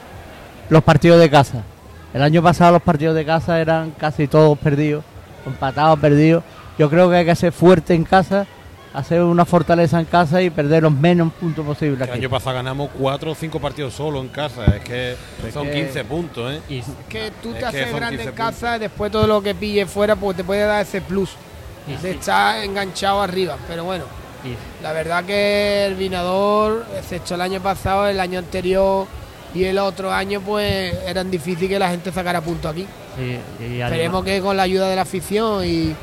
los partidos de casa. El año pasado los partidos de casa eran casi todos perdidos, empatados, perdidos. Yo creo que hay que ser fuerte en casa, hacer una fortaleza en casa y perder los menos puntos posibles. El aquí. año pasado ganamos cuatro o cinco partidos solo en casa. Es que son que- 15 puntos, ¿eh? Y, Es que tú te haces grande 15 en casa y después todo lo que pille fuera pues te puede dar ese plus y de sí, estar enganchado arriba. Pero bueno, la verdad que el Vinador, excepto el año pasado, el año anterior y el otro año, pues eran difícil que la gente sacara puntos aquí. sí, y Esperemos que con la ayuda de la afición y...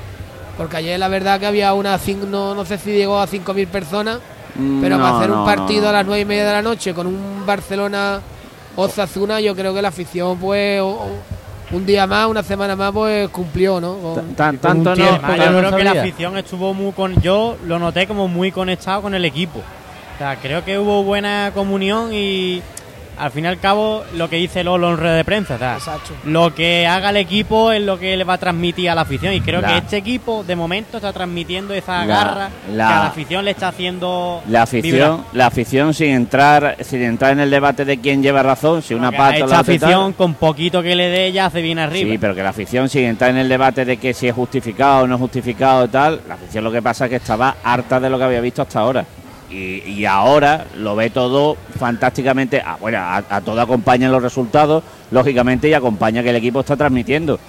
Porque ayer la verdad que había una... No, no sé si llegó a 5.000 personas, Mm, pero para hacer no, un partido no. a las nueve y media de la noche con un Barcelona Osasuna, yo creo que la afición, pues, o- o- un día más, una semana más, pues cumplió, ¿no? Con- Tan- con tanto no. tiempo yo no creo que la afición estuvo muy con. Yo lo noté como muy conectado con el equipo. O sea, creo que hubo buena comunión y al fin y al cabo lo que dice Lolo en red de prensa. o sea, Exacto. lo que haga el equipo es lo que le va a transmitir a la afición. Y creo La- que este equipo de momento está transmitiendo esa La- garra la- que a la afición le está haciendo. La afición, vibrar. la afición sin entrar, sin entrar en el debate de quién lleva razón, si una parte o la afición, con poquito que le dé, ya se viene arriba. Sí, pero que la afición, sin entrar en el debate de que si es justificado o no justificado y tal, la afición lo que pasa es que estaba harta de lo que había visto hasta ahora. Y, ahora lo ve todo fantásticamente. Ah, bueno, a, todo acompañan los resultados, lógicamente, y acompaña que el equipo está transmitiendo.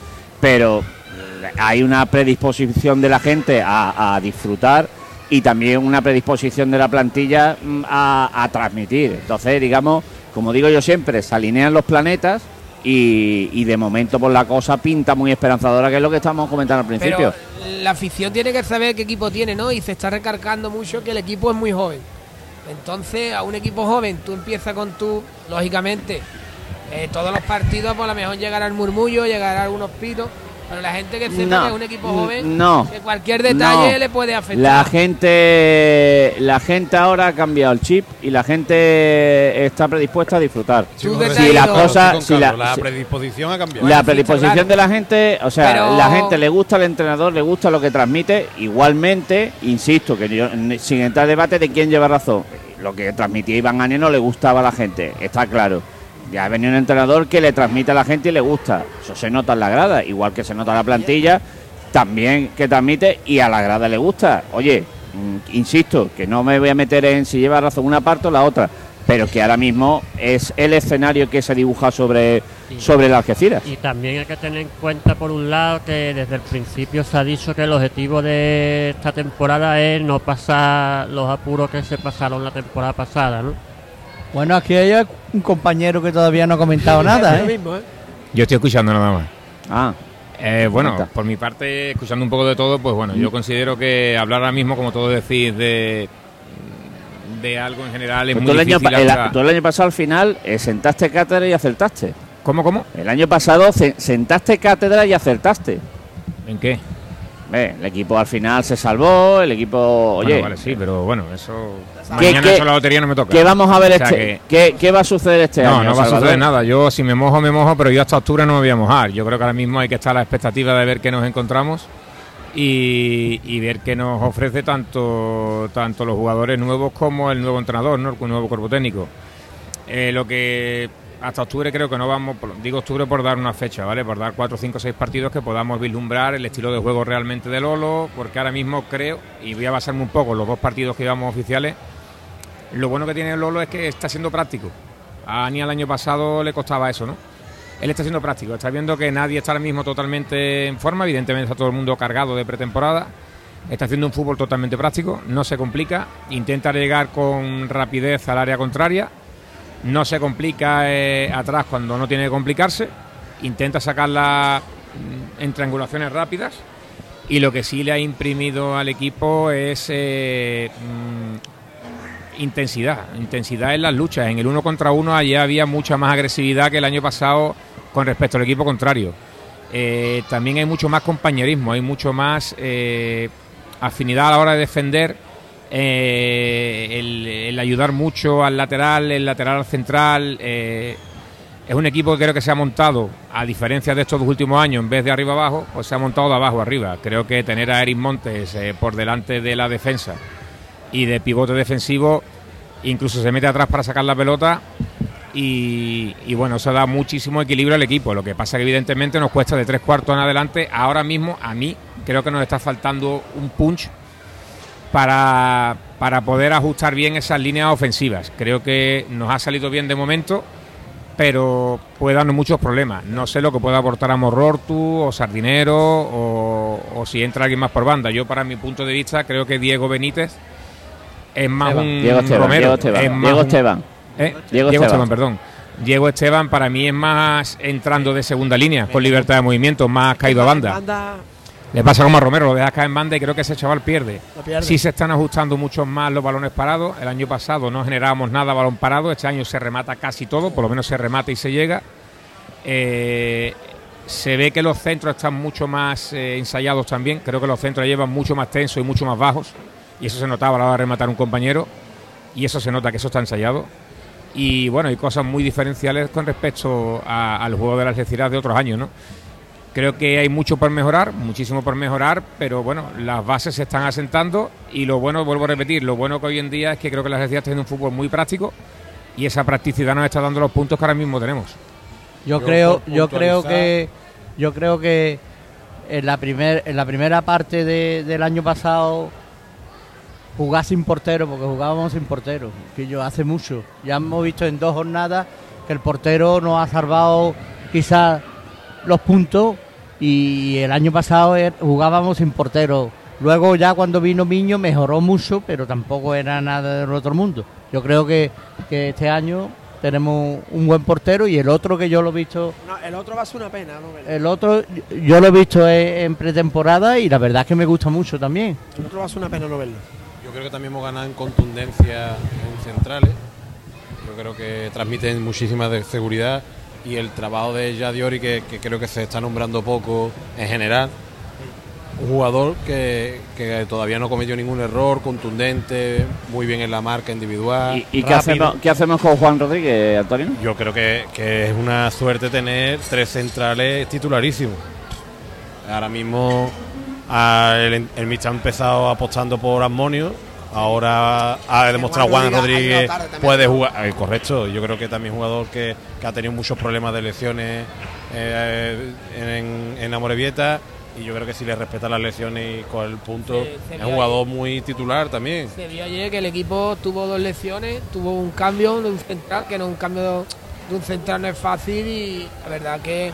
Pero eh, hay una predisposición de la gente a, a disfrutar y también una predisposición de la plantilla mm, a, a transmitir. Entonces, digamos, como digo yo siempre, se alinean los planetas y, y de momento por la cosa pinta muy esperanzadora, que es lo que estábamos comentando al principio. Pero la afición tiene que saber qué equipo tiene, ¿no? Y se está recargando mucho que el equipo es muy joven. Entonces, a un equipo joven, tú empiezas con tu, lógicamente, eh, todos los partidos, por lo mejor llegará el murmullo, llegará algunos pitos, Pero la gente que sepa No, que es un equipo joven, no, que cualquier detalle no. le puede afectar. La gente, la gente ahora ha cambiado el chip y la gente está predispuesta a disfrutar. Si la has ido- cosa, estoy con si la, predisposición ha cambiado. la predisposición claro. de la gente, o sea, Pero- la gente le gusta el entrenador, le gusta lo que transmite. Igualmente, insisto, que yo, sin entrar en debate de quién lleva razón, lo que transmitía Iván Ane no le gustaba a la gente, está claro. Ya ha venido un entrenador que le transmite a la gente y le gusta. Eso se nota en la grada, igual que se nota en la plantilla, también que transmite y a la grada le gusta. Oye, mm, insisto, que no me voy a meter en si lleva razón una parte o la otra, pero que ahora mismo es el escenario que se dibuja sobre, sobre las Algeciras. Y también hay que tener en cuenta, por un lado, que desde el principio se ha dicho que el objetivo de esta temporada es no pasar los apuros que se pasaron la temporada pasada, ¿no? Bueno, aquí hay un compañero que todavía no ha comentado nada, ¿eh? mismo, ¿eh? Yo estoy escuchando nada más. Ah, Eh, bueno, por mi parte, escuchando un poco de todo, pues bueno, yo considero que hablar ahora mismo, como todos decís, de, de algo en general es Pues muy tú, el año, difícil. pa- el, tú el año pasado al final eh, sentaste cátedra y acertaste. ¿Cómo, cómo? El año pasado sentaste cátedra y acertaste. ¿En qué? Ve, el equipo al final se salvó, el equipo, oye, Bueno, vale, sí, pero bueno, eso... ¿Qué- Mañana qué- eso la lotería no me toca. ¿qué vamos a ver O sea este? que- ¿qué, qué va a suceder este no, año? no va a suceder nada. Yo si me mojo, me mojo, pero yo hasta octubre no me voy a mojar. Yo creo que ahora mismo hay que estar a la expectativa de ver qué nos encontramos y, y ver qué nos ofrece tanto, tanto los jugadores nuevos como el nuevo entrenador, ¿no? el nuevo cuerpo técnico. Eh, lo que hasta octubre creo que no vamos, digo octubre por dar una fecha, ¿vale? Por dar cuatro, cinco, seis partidos que podamos vislumbrar el estilo de juego realmente de Lolo, porque ahora mismo creo, y voy a basarme un poco en los dos partidos que llevamos oficiales, lo bueno que tiene Lolo es que está siendo práctico. A Ani el año pasado le costaba eso, ¿no? Él está siendo práctico, está viendo que nadie está ahora mismo totalmente en forma, evidentemente está todo el mundo cargado de pretemporada, está haciendo un fútbol totalmente práctico, no se complica, intenta llegar con rapidez al área contraria, no se complica eh, atrás cuando no tiene que complicarse, intenta sacarla mm, en triangulaciones rápidas y lo que sí le ha imprimido al equipo es eh, mm, intensidad, intensidad en las luchas. En el uno contra uno allá había mucha más agresividad que el año pasado con respecto al equipo contrario. Eh, también hay mucho más compañerismo, hay mucho más afinidad a la hora de defender, eh, el, ayudar mucho al lateral, el lateral al central. eh, es un equipo que creo que se ha montado, a diferencia de estos dos últimos años, en vez de arriba abajo, pues se ha montado de abajo arriba. Creo que tener a Eric Montes eh, por delante de la defensa y de pivote defensivo, incluso se mete atrás para sacar la pelota y, y bueno, eso da muchísimo equilibrio al equipo. Lo que pasa que evidentemente nos cuesta de tres cuartos en adelante. Ahora mismo, a mí, creo que nos está faltando un punch para, para poder ajustar bien esas líneas ofensivas. Creo que nos ha salido bien de momento, pero puede darnos muchos problemas. No sé lo que pueda aportar a Morrortu o Sardinero o, o si entra alguien más por banda. Yo, para mi punto de vista, creo que Diego Benítez es más Esteban, un Diego Esteban, Romero. Diego Esteban, es más Diego un- Esteban. ¿Eh? Diego Diego, Esteban. Esteban. perdón. Diego Esteban para mí es más entrando de segunda línea, con libertad de movimiento, más caído a banda. Le pasa como a Romero, lo deja caer en banda y creo que ese chaval pierde. Pierde. Sí se están ajustando mucho más los balones parados. El año pasado no generábamos nada balón parado. Este año se remata casi todo, por lo menos se remata y se llega. Eh, se ve que los centros están mucho más eh, ensayados también. Creo que los centros llevan mucho más tensos y mucho más bajos. Y eso se notaba a la hora de rematar un compañero. Y eso se nota que eso está ensayado. Y bueno, hay cosas muy diferenciales con respecto a- al juego de las Algeciras de otros años, ¿no? Creo que hay mucho por mejorar, muchísimo por mejorar, pero bueno, las bases se están asentando y lo bueno, vuelvo a repetir, lo bueno que hoy en día es que creo que las Algeciras tienen un fútbol muy práctico y esa practicidad nos está dando los puntos que ahora mismo tenemos. Yo Yo creo, yo creo que, yo creo que en la primer, en la primera parte de- del año pasado jugar sin portero, porque jugábamos sin portero, que yo hace mucho. Ya hemos visto en dos jornadas que el portero nos ha salvado quizás los puntos y el año pasado er- jugábamos sin portero. Luego ya cuando vino Miño mejoró mucho, pero tampoco era nada del otro mundo. Yo creo que, que este año tenemos un buen portero y el otro que yo lo he visto, no, el otro va a ser una pena, ¿no? El, el otro yo lo he visto en, en pretemporada y la verdad es que me gusta mucho también. el otro va a ser una pena no verlo. Yo creo que también hemos ganado en contundencia en centrales. Yo creo que transmiten muchísima de seguridad y el trabajo de Yadiori, que, que creo que se está nombrando poco en general. Un jugador que, que todavía no cometió ningún error, contundente, muy bien en la marca individual. ¿Y, y qué, hacemos, qué hacemos con Juan Rodríguez, Antonio? Yo creo que, que es una suerte tener tres centrales titularísimos. Ahora mismo ah, el, el Mister ha empezado apostando por Armonio. Ahora ha demostrado Juan Rodríguez puede jugar. eh, correcto, yo creo que también jugador que, que ha tenido muchos problemas de lesiones eh, en, en Amorebieta. Y yo creo que si le respeta las lesiones y con el punto, Se- se es un jugador muy titular también. Se vio ayer que el equipo tuvo dos lecciones, tuvo un cambio de un central, que no un cambio de un central no es fácil y la verdad que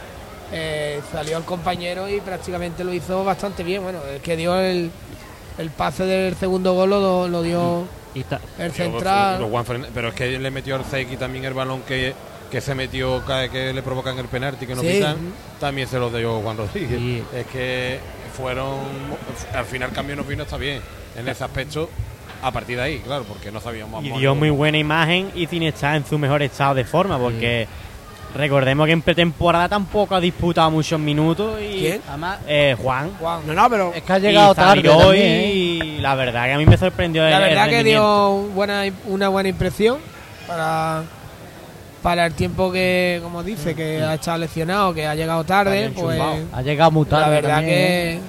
eh, salió el compañero y prácticamente lo hizo bastante bien. Bueno, el que dio el, el pase del segundo gol lo, lo dio Y el central. Pero es que le metió al Zeki también el balón que, que se metió que le provocan el penalti que no Sí. pitan, también se lo dio Juan Rodríguez. Sí. Es que fueron al final cambio nos vino está bien en ese aspecto a partir de ahí, claro, porque no sabíamos Y más dio muy buena imagen y sin estar en su mejor estado de forma, porque recordemos que en pretemporada tampoco ha disputado muchos minutos y ¿Quién? Además, eh, Juan. Juan. No, no, pero es que ha llegado y tarde. hoy ¿eh? y la verdad que a mí me sorprendió La el verdad que dio buena, una buena impresión para, para el tiempo que, como dice, que ha estado lesionado, que ha llegado tarde. Pues. Ha llegado muy tarde la verdad también, que ¿eh?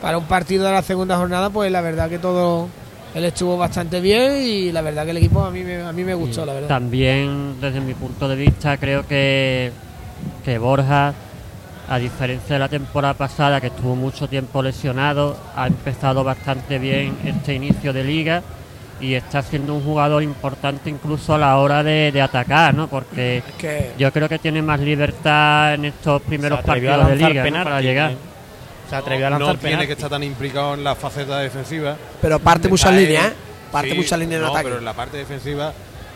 para un partido de la segunda jornada, pues la verdad que todo él estuvo bastante bien y la verdad que el equipo a mí me, a mí me gustó, la verdad. También, desde mi punto de vista, creo que, que Borja, a diferencia de la temporada pasada, que estuvo mucho tiempo lesionado, ha empezado bastante bien este inicio de liga y está siendo un jugador importante incluso a la hora de, de atacar, ¿no? Porque es que yo creo que tiene más libertad en estos primeros partidos de liga ¿no? para llegar. ¿eh? Se atrevió a no, lanzar no tiene penalti. que estar tan implicado en la faceta defensiva. pero parte muchas líneas, ¿eh? Parte sí, muchas líneas en no, ataque. pero en la parte defensiva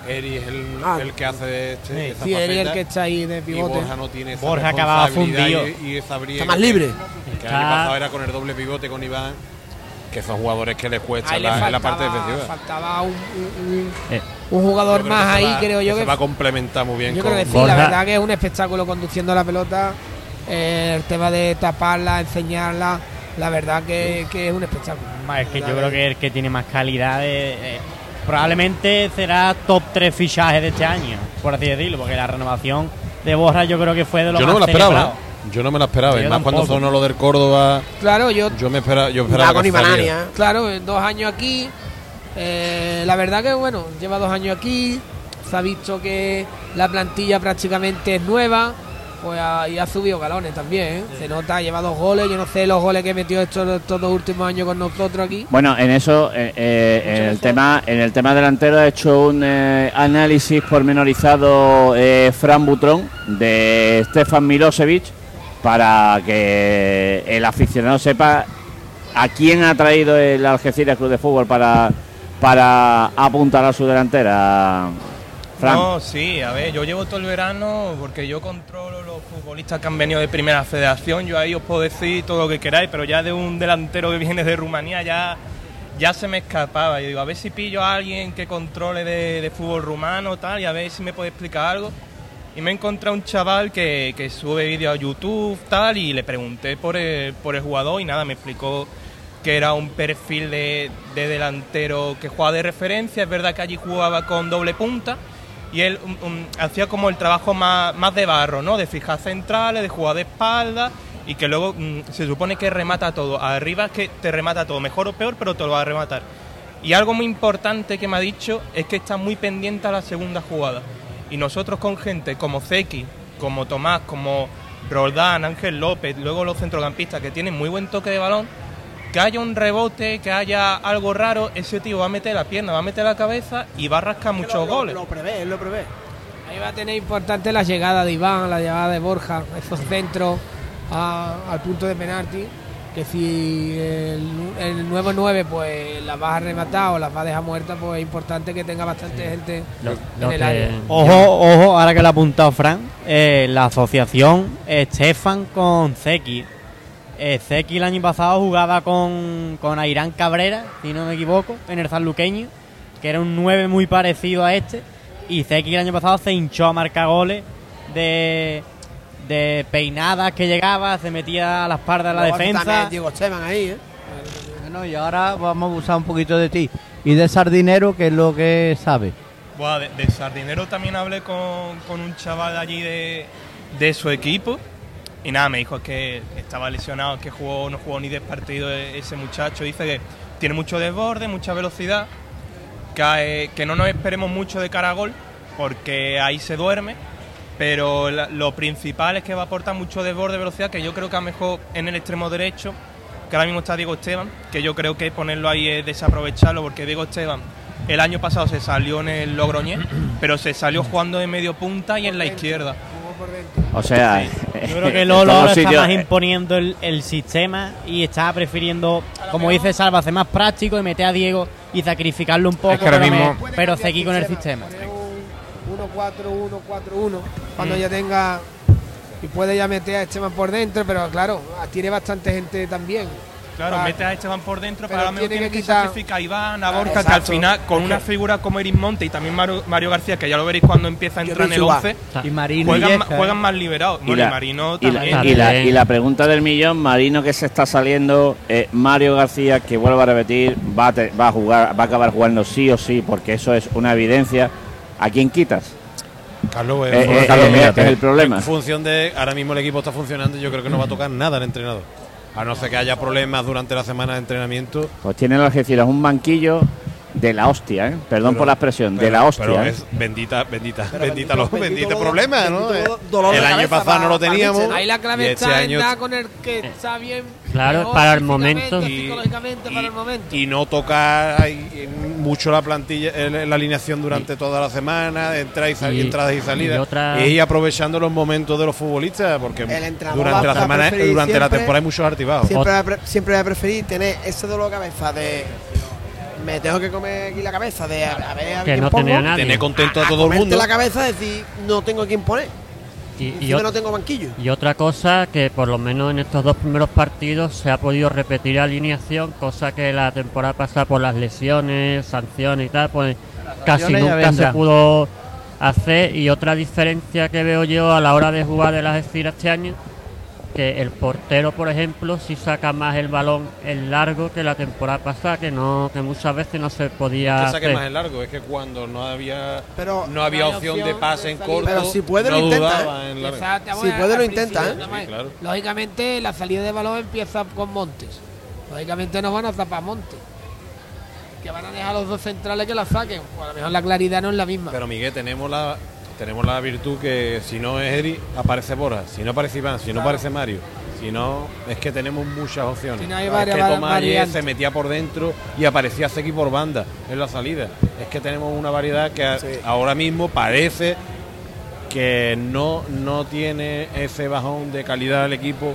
Eri es el, Ah. el que hace este, Sí, esa sí, él es el que está ahí de y pivote. Borja no tiene esa Borja acababa fundido. y, y esa Está más que- libre. Que el año pasado era con el doble pivote con Iván, que son jugadores que les cuesta Ahí la, le en la parte defensiva. Faltaba un, un- un- Eh, un jugador más ahí, va- creo yo que que se va a complementar muy bien Yo con creo que sí, Borja. la verdad que es un espectáculo conduciendo la pelota, eh, el tema de taparla, enseñarla, la verdad que, que es un espectáculo. Es que yo creo que el que tiene más calidad de- eh, probablemente será top 3 fichajes de este año, por así decirlo, porque la renovación de Borja yo creo que fue de lo Yo más no me la esperaba. ¿eh? Yo no me la esperaba. Y más cuando sonó lo del Córdoba, Claro, yo, yo me esperaba, yo esperaba con. Ibanania. claro, en dos años aquí, eh, la verdad que bueno, lleva dos años aquí, se ha visto que la plantilla prácticamente es nueva, pues ha, y ha subido galones también, ¿eh? se nota, lleva dos goles, yo no sé los goles que metió estos, estos dos últimos años con nosotros aquí. Bueno, en eso, eh, eh, en el tema, en el tema delantero ha hecho un eh, análisis pormenorizado eh, Fran Butrón de Stefan Milosevic para que el aficionado sepa a quién ha traído el Algeciras Club de Fútbol para para apuntar a su delantera. No, sí, a ver, yo llevo todo el verano porque yo controlo los futbolistas que han venido de primera federación. Yo ahí os puedo decir todo lo que queráis, pero ya de un delantero que viene de Rumanía ya, ya se me escapaba. Yo digo, a ver si pillo a alguien que controle de, fútbol rumano tal, y a ver si me puede explicar algo. Y me he encontrado un chaval que, que sube vídeos a YouTube tal, y le pregunté por el, por el jugador y nada, me explicó que era un perfil de, de delantero que jugaba de referencia. Es verdad que allí jugaba con doble punta y él hacía como el trabajo más, más de barro, ¿no? De fijar centrales, de jugar de espalda y que luego mm, se supone que remata todo. Arriba es que te remata todo, mejor o peor, pero te lo va a rematar. Y algo muy importante que me ha dicho es que está muy pendiente a la segunda jugada. Y nosotros con gente como Zeki, como Tomás, como Roldán, Ángel López, luego los centrocampistas que tienen muy buen toque de balón, que haya un rebote, que haya algo raro, ese tío va a meter la pierna, va a meter la cabeza y va a rascar muchos lo, lo- goles. Lo prevé, él lo prevé. Ahí va a tener importante la llegada de Iván, la llegada de Borja, esos centros a- al punto de penalti. Que si el, el nuevo 9 pues las vas a rematar o las va a dejar muertas, pues es importante que tenga bastante gente Lo- en el que- área. Ojo, ojo, ahora que lo ha apuntado Fran, eh, la asociación Estefan con Zeki. Eh, Zeki el año pasado jugaba con, con Airán Cabrera, si no me equivoco, en el Sanluqueño, que era un 9 muy parecido a este. Y Zeki el año pasado se hinchó a marcar goles de, de peinadas que llegaba, se metía a la espalda de la Luego defensa. también Diego Esteban ahí, ¿eh? Bueno, y ahora vamos a abusar un poquito de ti. Y de Sardinero, que es lo que sabe. Buah, de, de Sardinero también hablé con, con un chaval allí de, de su equipo. Y nada, me dijo que estaba lesionado, que jugó, no jugó ni 10 partidos e- ese muchacho. Dice que tiene mucho desborde, mucha velocidad, que, eh, que no nos esperemos mucho de cara a gol, porque ahí se duerme. Pero la- lo principal es que va a aportar mucho desborde, velocidad, que yo creo que a lo mejor en el extremo derecho, que ahora mismo está Diego Esteban, que yo creo que ponerlo ahí es desaprovecharlo, porque Diego Esteban el año pasado se salió en el Logroñés, pero se salió jugando de medio punta y en la izquierda. O sea, Yo creo que Lolo ahora está sitios, más eh, imponiendo el, el sistema y está prefiriendo, como dice Salva, hacer más práctico y meter a Diego y sacrificarlo un poco, Es que ahora pero, mismo- me- pero seguir con el sistema. Poner un 1-4-1-4-1 cuando ya tenga y puede ya meter a Esteban por dentro, pero claro, tiene bastante gente también. Claro, Ah, mete a Esteban por dentro, pero ahora mismo tiene que que, quitar- sacrificar a Iván, a Borja, que al final, con una figura como Eris Monte y también Mario, Mario García, que ya lo veréis cuando empieza a entrar en el pienso 11, Y Marino juegan, y ¿eh? más liberados. y Bueno, y la, y la- también. y la- También. y la pregunta del millón, Marino que se está saliendo, eh, Mario García, que vuelvo a repetir, va a, te- va a jugar, va a acabar jugando sí o sí, porque eso es una evidencia. ¿A quién quitas? Carlos, Eh, eh, eh, Carlos, eh, es el problema. En función de ahora mismo el equipo está funcionando, yo creo que no va a tocar nada al entrenador. A no ser que haya problemas durante la semana de entrenamiento. Pues tiene el Algeciras un banquillo de la hostia, ¿eh? Perdón Pero- por la expresión, de la hostia. Pero ¿eh? es bendita, bendita, Pero bendita, bendito- los, bendito bendito dolor- problema, ¿no? bendito Eh, dolor el año pasado no lo teníamos. Ahí la clave y está este año dar con el que está bien. Claro, mejor para el momento. Y- Psicológicamente para el momento. y no tocar mucho la plantilla, el- la alineación durante toda la semana, entradas y, sal- Y- entradas y salidas. y otra- Y aprovechando los momentos de los futbolistas, porque durante la semana, durante la temporada hay muchos altibajos. Siempre voy, a pre- siempre voy a preferir tener ese dolor de cabeza de. Me tengo que comer aquí la cabeza de a, a ver a Que quién no pongo, tenía nadie. Tener contento a, a todo el mundo. la cabeza y decir, no tengo a quién poner. Y, y ot- no tengo banquillo. y otra cosa que por lo menos en estos dos primeros partidos se ha podido repetir alineación, cosa que la temporada pasada por las lesiones, sanciones y tal, pues casi nunca se pudo hacer. Y otra diferencia que veo yo a la hora de jugar de las estiras este año, que el portero, por ejemplo, sí saca más el balón en largo que la temporada pasada, que no que muchas veces no se podía que saque hacer. más en largo, es que cuando no había Pero no había no opción, opción de pase de en corto, Pero si puede, no lo intenta, ¿eh? Exacto. Si puede, lo intenta, ¿eh? Sí, claro. Lógicamente, la salida de balón empieza con Montes. Lógicamente, nos van a zapar Montes. Que van a dejar a los dos centrales que la saquen. O a lo mejor la claridad no es la misma. Pero Miguel, tenemos la tenemos la virtud que si no es Eri, aparece Bora, si no aparece Iván, si no aparece Mario, si no, es que tenemos muchas opciones. Si no hay es varias que va- Tomás ayer se metía por dentro y aparecía Seki por banda en la salida. Es que tenemos una variedad que a- ahora mismo parece que no, no tiene ese bajón de calidad del equipo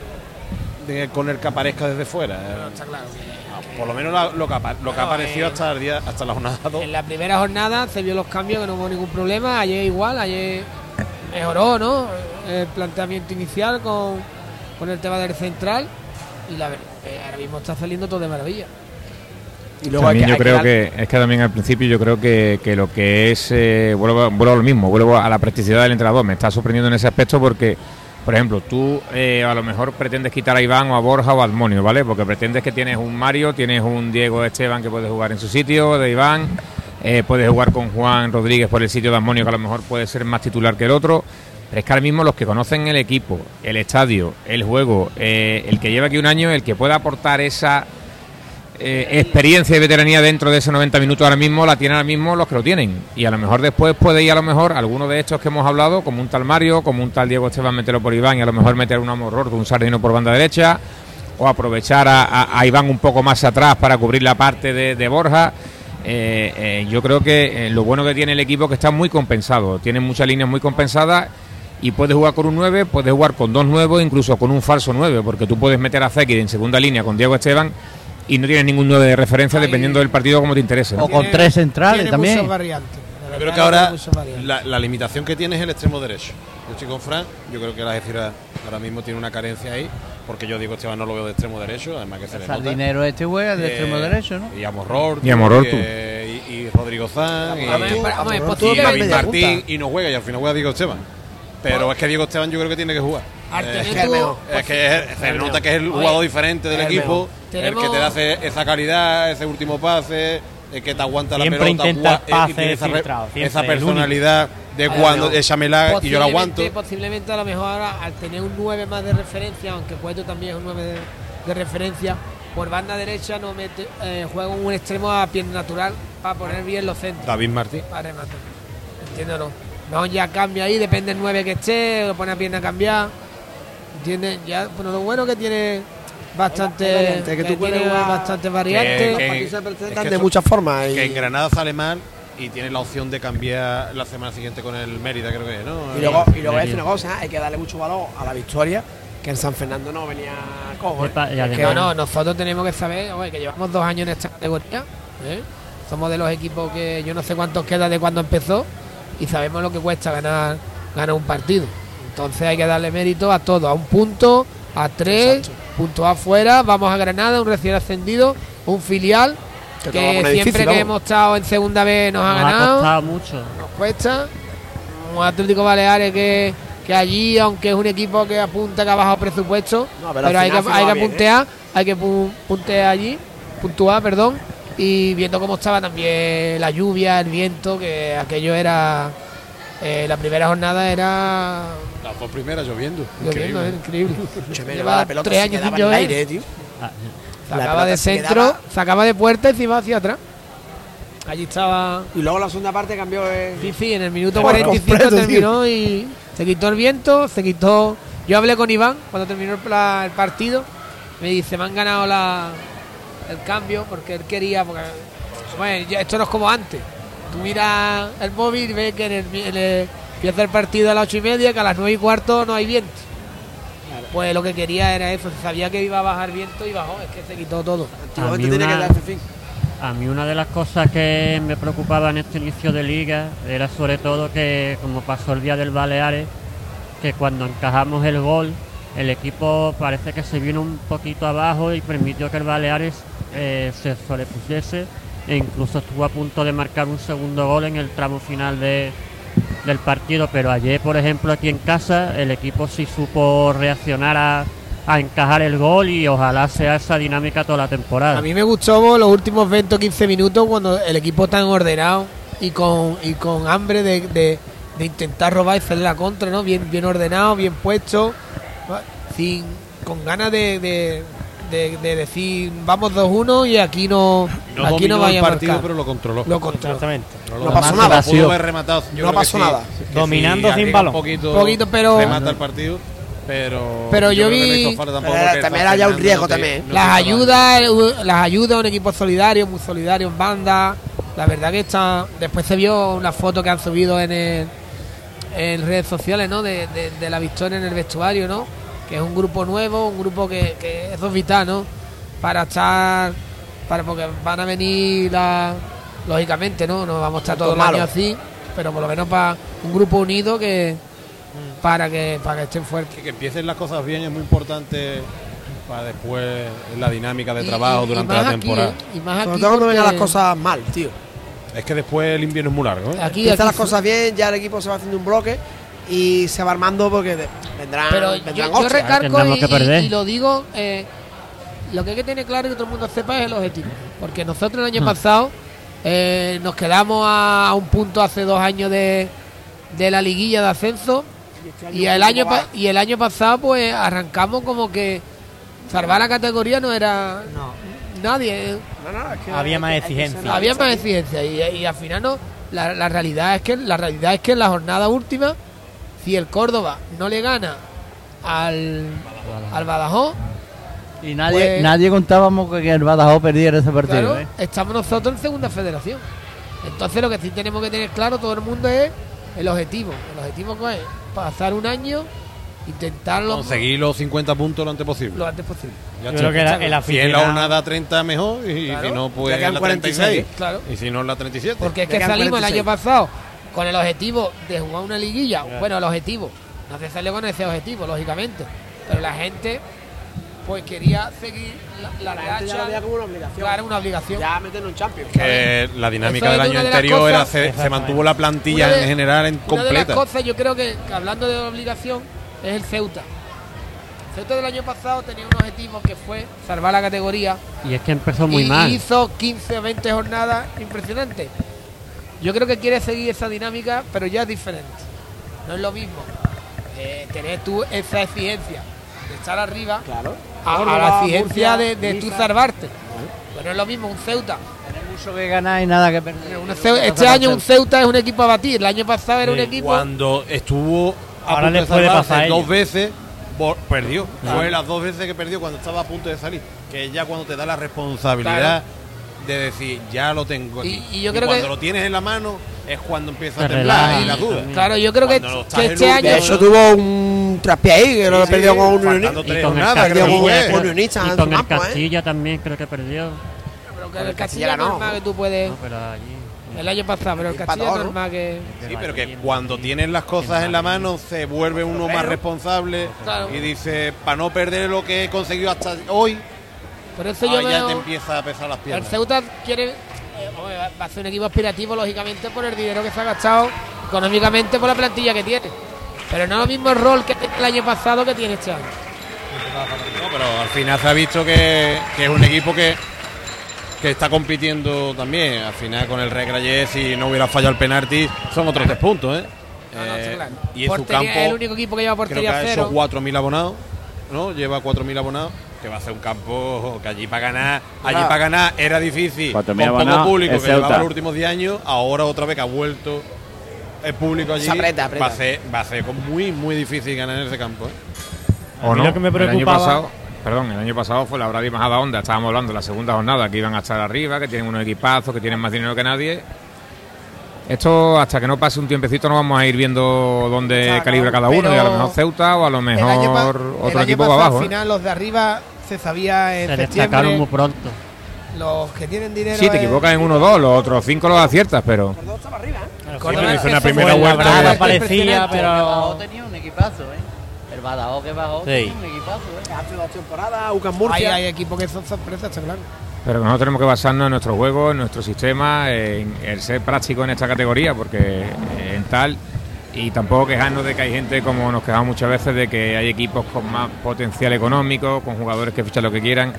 de- con el que aparezca desde fuera. Está claro que- Por lo menos la- lo que, lo que ha aparecido eh, hasta el día, hasta la jornada 2. En la primera jornada se vio los cambios que no hubo ningún problema. Ayer igual, ayer mejoró, ¿no? El planteamiento inicial con, con el tema del central. Y la, ver- eh, ahora mismo está saliendo todo de maravilla. Y luego hay También que- yo que creo que, es que también al principio yo creo que, que lo que es eh, vuelvo, a- vuelvo a lo mismo, vuelvo a la practicidad del entrenador, me está sorprendiendo en ese aspecto porque por ejemplo, tú eh, a lo mejor pretendes quitar a Iván o a Borja o a Almonio, ¿vale? Porque pretendes que tienes un Mario, tienes un Diego Esteban que puede jugar en su sitio, de Iván, eh, puedes jugar con Juan Rodríguez por el sitio de Almonio, que a lo mejor puede ser más titular que el otro. Pero es que ahora mismo los que conocen el equipo, el estadio, el juego, eh, el que lleva aquí un año, el que pueda aportar esa eh, experiencia y veteranía dentro de esos 90 minutos ahora mismo la tienen ahora mismo los que lo tienen. Y a lo mejor después puede ir a lo mejor alguno de estos que hemos hablado, como un tal Mario, como un tal Diego Esteban, meterlo por Iván y a lo mejor meter un amorror de un sardino por banda derecha, o aprovechar a, Iván un poco más atrás para cubrir la parte de, de Borja. Eh, eh, yo creo que lo bueno que tiene el equipo es que está muy compensado, tiene muchas líneas muy compensadas y puedes jugar con un 9, puedes jugar con dos nuevos, incluso con un falso 9, porque tú puedes meter a Zekir en segunda línea con Diego Esteban y no tienes ningún 9 de referencia Ahí- dependiendo del partido como te interese. ¿no? O con tres centrales Tiene también. muchas variantes. Yo creo que ahora la, la limitación que tiene es el extremo derecho. Yo estoy con Fran, yo creo que la Algeciras ahora mismo tiene una carencia ahí, porque yo digo Esteban no lo veo de extremo derecho, además que se le nota. Sardinero este juega de Eh, extremo derecho, ¿no? Y Amorror, Y Amorror, tú. eh, y, y Rodrigo Zan, y, y Martín, y no juega, y al final juega Diego Esteban. Pero es que Diego Esteban yo creo que tiene que jugar. Eh, es que, es que es- se nota que es el Oye, jugador diferente del equipo, el que te da ese- esa calidad, ese último pase, el que te aguanta Siempre la pelota, intenta tiene esa, personalidad de cuando échamela y yo la aguanto. Posiblemente a lo mejor ahora, al tener un 9 más de referencia, aunque Cueto también es un 9 de, de referencia, por banda derecha no mete, eh, juega un extremo a pie natural para poner bien los centros. David Martín. Para rematar. ¿Entiendes o no? No, ya cambia ahí, depende del 9 que esté, lo pone a pierna a cambiar. ¿Entiendes? Ya, bueno, lo bueno que tiene bastante, variante, que que tú puedes jugar- bastante Que- variantes. Que- se es presentan de eso- muchas formas. y- Que en Granada sale mal y tiene la opción de cambiar la semana siguiente con el Mérida, creo que es, ¿no? Y luego, y luego voy a decir una cosa, hay que darle mucho valor a la victoria, que en San Fernando no venía cojo. ¿eh? Y Que no, nosotros tenemos que saber oye, que llevamos dos años en esta categoría. ¿eh? Somos de los equipos que yo no sé cuántos queda de cuando empezó y sabemos lo que cuesta ganar, ganar un partido. Entonces hay que darle mérito a todo, a un punto, a tres, puntos afuera, vamos a Granada, un recién ascendido, un filial Que siempre difícil, que vamos. hemos estado en segunda vez nos, ha Nos ha ganado costado mucho. nos cuesta. Un Atlético Baleares que, que allí, aunque es un equipo que apunta que ha bajado presupuesto, No, pero hay que, hay que bien, puntear, hay que pu- puntear allí, puntuar, perdón, y viendo cómo estaba también la lluvia, el viento, que aquello era. eh, la primera jornada era. Las dos primeras lloviendo. Lloviendo, Increíble. era increíble. Escúchame, Lleva la pelota tres se años quedaba sin en el llover. aire, tío. Ah, La Sacaba de centro, quedaba- sacaba de puerta y se iba hacia atrás. Allí estaba. Y luego la segunda parte cambió. eh, Sí, sí, en el minuto Por 45 completo, terminó y se quitó el viento, se quitó. Yo hablé con Iván cuando terminó el, el partido. Me dice, me han ganado la, el cambio porque él quería. Porque, bueno, ya esto no es como antes. Tú miras el móvil y ves que en el, en el- empieza el partido a las ocho y media, que a las nueve y cuarto no hay viento. Pues lo que quería era eso. Sabía que iba a bajar viento y bajó. Es que se quitó todo. Antiguamente A mí tenía que una-. A mí una de las cosas que me preocupaba en este inicio de liga era sobre todo que, como pasó el día del Baleares, que cuando encajamos el gol, el equipo parece que se vino un poquito abajo y permitió que el Baleares eh, se sobrepusiese e incluso estuvo a punto de marcar un segundo gol en el tramo final de- del partido. Pero ayer, por ejemplo, aquí en casa, el equipo sí supo reaccionar a, a encajar el gol y ojalá sea esa dinámica toda la temporada. A mí me gustó los últimos 20 o 15 minutos cuando el equipo tan ordenado y con, y con hambre de, de- de intentar robar y hacer la contra, ¿no? Bien, bien ordenado, bien puesto, sin, con ganas de, de- de- de decir vamos 2-1 y aquí no, No aquí no vaya el a partido, marcar. pero lo controló. Lo controló. Exactamente. No pasó nada. Pudo haber rematado. yo No pasó sí, nada. Dominando sí, sin balón. Un poquito, Poquito, pero- remata el partido, pero. Pero yo creo que no vi- hizo falta tampoco Pero también San era ya un riesgo no también. no las ayudas, eh, las ayudas, un equipo solidario, muy solidario en banda. La verdad que está. Después se vio una foto que han subido en el, en redes sociales, ¿no? De, de- de la victoria en el vestuario, ¿no? Que es un grupo nuevo, un grupo que, que es vital, ¿no? Para estar. Para, porque van a venir la- lógicamente, ¿no? No vamos a estar todos los malos. años así, pero por lo menos para un grupo unido que para que para que estén fuertes. Que empiecen las cosas bien es muy importante para después la dinámica de Y- trabajo y- y durante más la aquí, temporada. ¿eh? Y más Sobre aquí todo cuando vengan las cosas mal, tío. Es que después el invierno es muy largo. ¿eh? Aquí, Empiezan las cosas bien, ya el equipo se va haciendo un bloque y se va armando porque vendrán, Pero yo, vendrán yo recargo y, y- y lo digo, eh, lo que hay que tener claro y que todo el mundo sepa es el objetivo. Porque nosotros el año pasado eh, nos quedamos a, a un punto hace dos años de, de la liguilla de ascenso y el año y el año pasado pues arrancamos como que salvar la categoría no era nadie. eh. No, no, es que Había más exigencia. Había más exigencia y, y al final no. La, la realidad es que la realidad es que en la jornada última, si el Córdoba no le gana al, al Badajoz, Y nadie, Pues- nadie contábamos que el Badajoz perdiera ese partido. claro, ¿eh? estamos nosotros en segunda federación. Entonces lo que sí tenemos que tener claro todo el mundo es el objetivo. El objetivo que es pasar un año, intentarlo Conseguir los 50 puntos lo antes posible. lo antes posible. Ya Yo creo que la- el Si en la aficionado- jornada 30 mejor y, Claro. si no, Ya pues en la 46, 36. Claro. Y si no, en la 37. Porque es Ya que salimos el 46. año pasado con el objetivo de jugar una liguilla. Bueno, el objetivo. No se salió con ese objetivo, lógicamente. Pero la gente pues quería seguir la, la, La ya lo racha. veía como una obligación. Claro, una obligación. Ya meternos en Champions. Que la dinámica Eso del es año una de anterior era se, se mantuvo la plantilla Una de- en general en Una de completa. las cosas, yo creo que, que hablando de obligación, es el Ceuta. El Ceuta del año pasado tenía un objetivo que fue salvar la categoría Y es que empezó muy y mal. hizo 15 o 20 jornadas impresionantes. Yo creo que quiere seguir esa dinámica, pero ya es diferente. No es lo mismo eh, tener tú esa exigencia de estar arriba Claro. a, la exigencia Murcia, de, de tú salvarte. Pues no es lo mismo un Ceuta. Tener mucho que ganar y nada que perder. Este año un Ceuta es un equipo a batir. El año pasado era un Sí, equipo. Cuando estuvo Ahora punto le de puede salvarse pasar dos veces, perdió. Claro. Fue las dos veces que perdió cuando estaba a punto de salir. Que es ya cuando te da la responsabilidad de decir, ya lo tengo aquí. Y- y yo creo cuando que- lo tienes en la mano es cuando empieza a Te temblar y la duda. Claro, yo creo que, Cuando que en este año. De hecho, tuvo un traspié ahí que lo Sí, perdió con un Unionista. Y con el con que Castilla, y con el ¿eh? Castilla también creo que perdió. pero que el Castilla Castilla ganó. normal que tú puedes. No, pero allí. El año pasado, pero el Empató, Castilla es ¿no? normal que. Sí, pero que cuando tienes las cosas en la mano se vuelve uno más responsable Claro. y dice, para no perder lo que he conseguido hasta hoy, Por eso ahora yo ya te empieza a pesar las El piernas. Ceuta quiere. eh, hombre, va- a ser un equipo aspirativo, lógicamente, por el dinero que se ha gastado económicamente por la plantilla que tiene. Pero no es lo mismo el rol que el año pasado que tiene este año. No, pero al final se ha visto que, que es un equipo que, que está compitiendo también. Al final con el Regrayé, si no hubiera fallado el penalti, son otros tres puntos, ¿eh? No, no, Eh, claro. y en su Portería campo es el único equipo que lleva creo que portería cero. hecho 4.000 abonados, ¿no? Lleva 4.000 abonados, que va a ser un campo que allí para ganar, allí para ganar era difícil. 4.000 Con poco abonados, público que llevaba los últimos 10 años, ahora otra vez que ha vuelto el público allí, Se aprieta, aprieta. Va, a ser, va a ser muy, muy difícil ganar en ese campo, ¿eh? A O mí no, lo que me el año preocupaba- pasado, perdón, el año pasado fue la hora de bajada onda, estábamos hablando de la segunda jornada, que iban a estar arriba, que tienen unos equipazos, que tienen más dinero que nadie. Esto, hasta que no pase un tiempecito, no vamos a ir viendo dónde Claro, calibra cada uno, pero y a lo mejor Ceuta o a lo El año pa- mejor el otro año equipo va abajo. Al ¿eh? final, los de arriba se sabía en Se destacaron muy pronto. Los que tienen dinero. Sí, te equivocas en uno o dos, los otros cinco los aciertas, pero Córdoba arriba, ¿eh? Córdoba pero hizo una primera vuelta parecía, pero- Badajoz tenía un equipazo, ¿eh? Badajoz que bajó Sí. un equipazo, ¿eh? Hace dos temporadas, UCAM Hay, Murcia. hay equipos que son sorpresas, está claro. Pero nosotros tenemos que basarnos en nuestro juego, en nuestro sistema, en el ser práctico en esta categoría, porque eh, en tal, y tampoco quejarnos de que hay gente, como nos quejamos muchas veces, de que hay equipos con más potencial económico, con jugadores que fichan lo que quieran.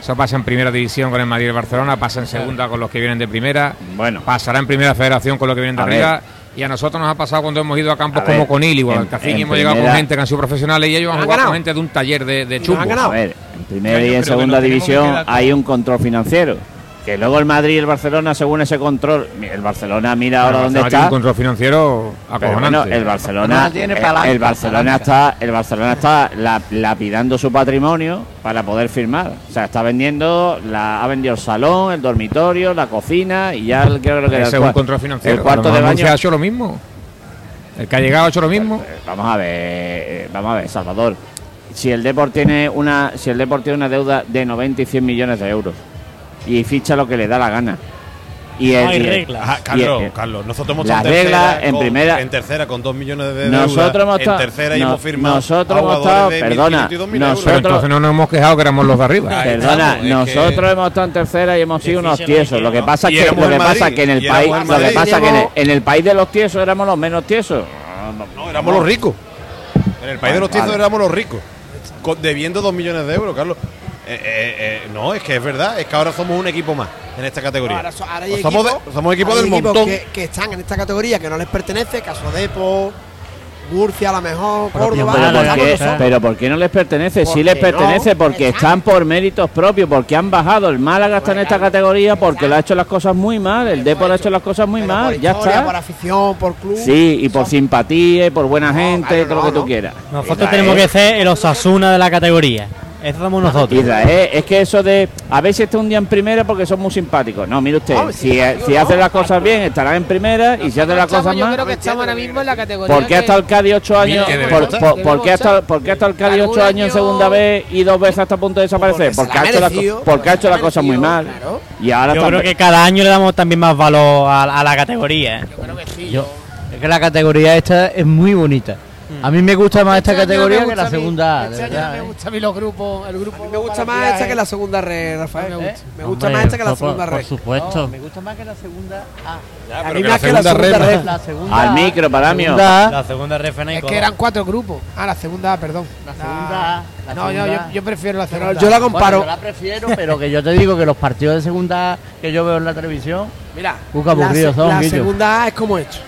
Eso pasa en primera división con el Madrid y el Barcelona, pasa en segunda con los que vienen de primera, Bueno, pasará en primera federación con los que vienen de A arriba. Y a nosotros nos ha pasado cuando hemos ido a campos A ver, como Conil o en- Alcacín en y hemos llegado con primera- gente que han sido profesionales y ellos han han jugado con gente de un taller de, de chumbo. a ver, en primera y en segunda división hay un control financiero. Que luego el Madrid y el Barcelona, según ese control, el Barcelona mira ahora dónde tiene está. un control financiero Pero acojonante. bueno, el Barcelona, tiene el- palanca, el Barcelona palanca. está, el Barcelona está la- lapidando su patrimonio para poder firmar. O sea, está vendiendo, la, ha vendido el salón, el dormitorio, la cocina y ya el- creo que Ese el, control financiero. el cuarto de baño. ha hecho lo mismo. El que ha llegado ha hecho lo mismo. Eh, Vamos a ver, eh, vamos a ver, Salvador. Si el Deport tiene una, si el Deport tiene una deuda de 90 y 100 millones de euros y ficha lo que le da la gana. Y el, No hay y el- reglas. Ajá, Carlos, Y, eh, Carlos, nosotros hemos las en reglas en con, primera- en tercera con dos millones de deuda, nosotros hemos en estado, tercera y no- hemos firmado nosotros hemos estado, perdona, 1.500 y 2.000 euros. Pero nosotros- entonces no nos hemos quejado que éramos los de arriba. Perdona, estamos, es nosotros que- hemos estado en tercera y hemos sido unos tiesos. Lo que pasa Y es que éramos lo que el pasa que en el y país, el lo que pasa que en el, en el país de los tiesos éramos los menos tiesos. No, éramos los ricos. En el país de los vale. éramos los ricos. Debiendo dos millones de euros, Carlos. Eh, eh, eh, no, es que es verdad, es que ahora somos un equipo más en esta categoría. Ahora, so- ahora hay O somos, equipos- de- somos equipo hay del equipos montón. Que, que están en esta categoría que no les pertenece, caso Depo, Murcia a lo mejor, Propio Córdoba, Pero Málaga, ¿por, estamos qué, nosotros. pero ¿por qué no les pertenece? Sí ¿Por les pertenece no? porque Están. están por méritos propios, porque han bajado. El Málaga está en esta categoría porque lo ha hecho las cosas muy mal. El Depor ha hecho las cosas muy Pero mal. por Ya historia, Por está. afición, por club. Sí, y por son- simpatía y por buena No, gente, claro, todo lo no, que tú no. quieras. Nosotros tenemos que ser el Osasuna de la categoría. Eso somos nosotros. Israel, es que eso de a veces está un día en primera porque son muy simpáticicos. No, mire usted, No, si, simpático si no. hace las cosas bien, estará en primera y si hace las cosas yo mal. creo que estamos ahora mismo en la categoría. ¿Por qué ha que- estado el Cádiz ocho años? que ¿Por, por- por qué ha estado, por qué ha estado el Cádiz Algún ocho años en segunda vez y dos veces hasta a punto de desaparecer? Porque Porque la ha hecho, merecido, co- porque ha hecho la las cosas muy mal. claro. Y ahora Yo creo que cada año le damos también más valor a, a la categoría. ¿eh? Yo creo que sí. Yo- Es que la categoría esta es muy bonita. A mí me gusta más esta Este categoría que la a mí- segunda A, de Este año verdad, me ¿eh? gusta a mí los grupos, el grupo. Me gusta para más esta es- que la segunda red, Rafael. Me gusta. Me gusta Hombre, más esta que la por- segunda por red. supuesto. No, me gusta más que la segunda A. A mí que más la que la segunda segunda red- red. La segunda Al A, micro, Paramio. segunda A, La segunda hay Es que eran cuatro grupos. Ah, la segunda, A, perdón. La segunda A, la No, yo, segunda yo, A. yo prefiero la Pero segunda. yo la Bueno, comparo. yo la prefiero, pero que yo te digo que los partidos de segunda A que yo veo en la televisión, Mira, la, aburridos se- son, la Guillo. segunda A es como hecho.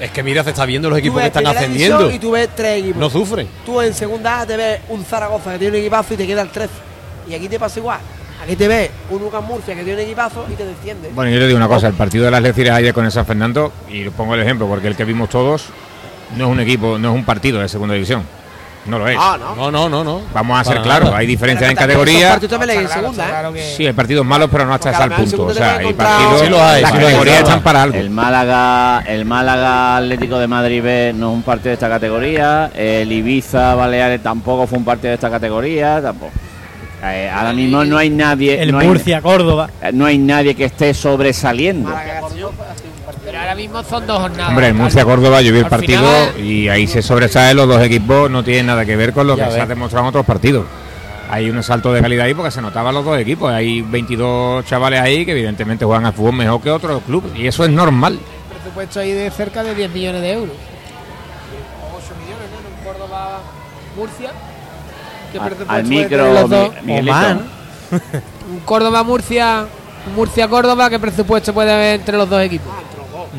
Es que mira, se está viendo los equipos que están ascendiendo. Y tú ves tres equipos. No sufren. Tú en segunda A te ves un Zaragoza que tiene un equipazo y te queda el 13. Y aquí te pasa igual. Aquí te ves un Lucas Murcia que tiene un equipazo y te desciende. Bueno, yo le digo una cosa, el partido de las Lecires ayer con el San Fernando, y pongo el ejemplo porque el que vimos todos, no es un equipo, no es un partido de segunda división. No lo es. Ah, no. No, no, no, no. Vamos a ser Para claros, hay diferencias en Pero que esos categoría. partidos también en Está claro, segunda, está ¿eh? claro que- Sí, hay partidos malos, pero no hasta en punto. O sea, hay partidos. Sí los hay, las sí los hay. categorías están para algo. El Málaga, el Málaga Atlético de Madrid B no es un partido de esta categoría. El Ibiza Baleares tampoco fue un partido de esta categoría. Tampoco. Eh, ahora mismo no hay nadie. El no hay- Murcia, Córdoba. eh, no hay nadie que esté sobresaliendo. Málaga ahora mismo son dos jornadas. Hombre, el Murcia Córdoba, yo vi el partido final- y ahí se sobresalen los dos equipos, no tiene nada que ver con lo que se ha demostrado en otros partidos. Hay un salto de calidad ahí porque se notaban los dos equipos. Hay 22 chavales ahí que evidentemente juegan al fútbol mejor que otros clubes y eso es normal. presupuesto ahí de cerca de 10 millones de euros. 8 millones, ¿no? En Córdoba, Murcia. ¿Qué Al, micro? Mi- Miguelito. Oman. Un Córdoba, Murcia. un Murcia, Córdoba. ¿Qué presupuesto puede haber entre los dos equipos?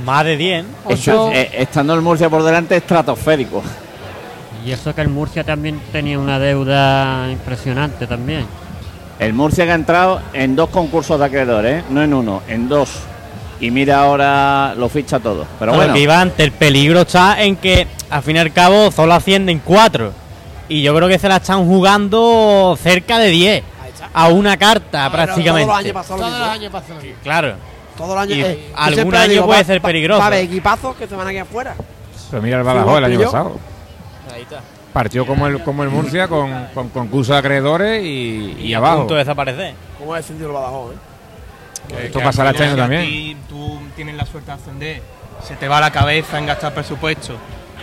Más de 10. Eso, Ocho- eh, estando el Murcia por delante, estratosférico. Y eso que el Murcia también tenía una deuda impresionante también. El Murcia que ha entrado en dos concursos de acreedores, ¿eh? no en uno, en dos. Y mira ahora lo ficha todo. Pero bueno, que iba antes, el peligro está en que al fin y al cabo solo ascienden cuatro. Y yo creo que se la están jugando cerca de 10. Ahí está. A una carta prácticamente. Todos los años pasó lo Todos mismo. los años pasan lo mismo. Claro. Todos los años. Y eh, algún año digo, puede va- ser peligroso. Va a haber equipazos que se van a quedar fuera. Pero mira el Badajoz el año pasado. Ahí está. Partió como el, como el Murcia con, con concurso de acreedores y, y a abajo. punto de desaparecer. ¿Cómo ha descendido el Badajoz? Eh? Esto pasará este año también. ti tú tienes la suerte de ascender, se te va la cabeza en gastar presupuesto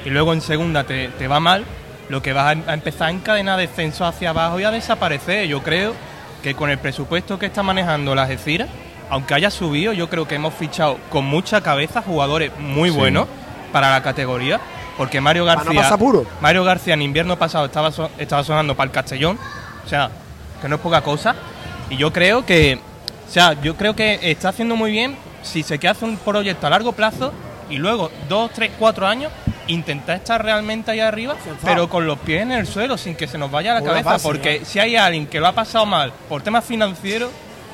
y luego en segunda te, te va mal, lo que vas a, a empezar a encadenar descenso hacia abajo y a desaparecer. Yo creo que con el presupuesto que está manejando la Algeciras, aunque haya subido, yo creo que hemos fichado con mucha cabeza jugadores muy Sí. buenos para la categoría. Porque Mario no García. Mario García en invierno pasado estaba, so- estaba sonando para el Castellón, o sea, que no es poca cosa. Y yo creo que, o sea, yo creo que está haciendo muy bien si se hacer un proyecto a largo plazo y luego dos, tres, cuatro años intentar estar realmente ahí arriba, pero con los pies en el suelo, sin que se nos vaya la Una cabeza, base, porque si hay alguien que lo ha pasado mal por temas financieros,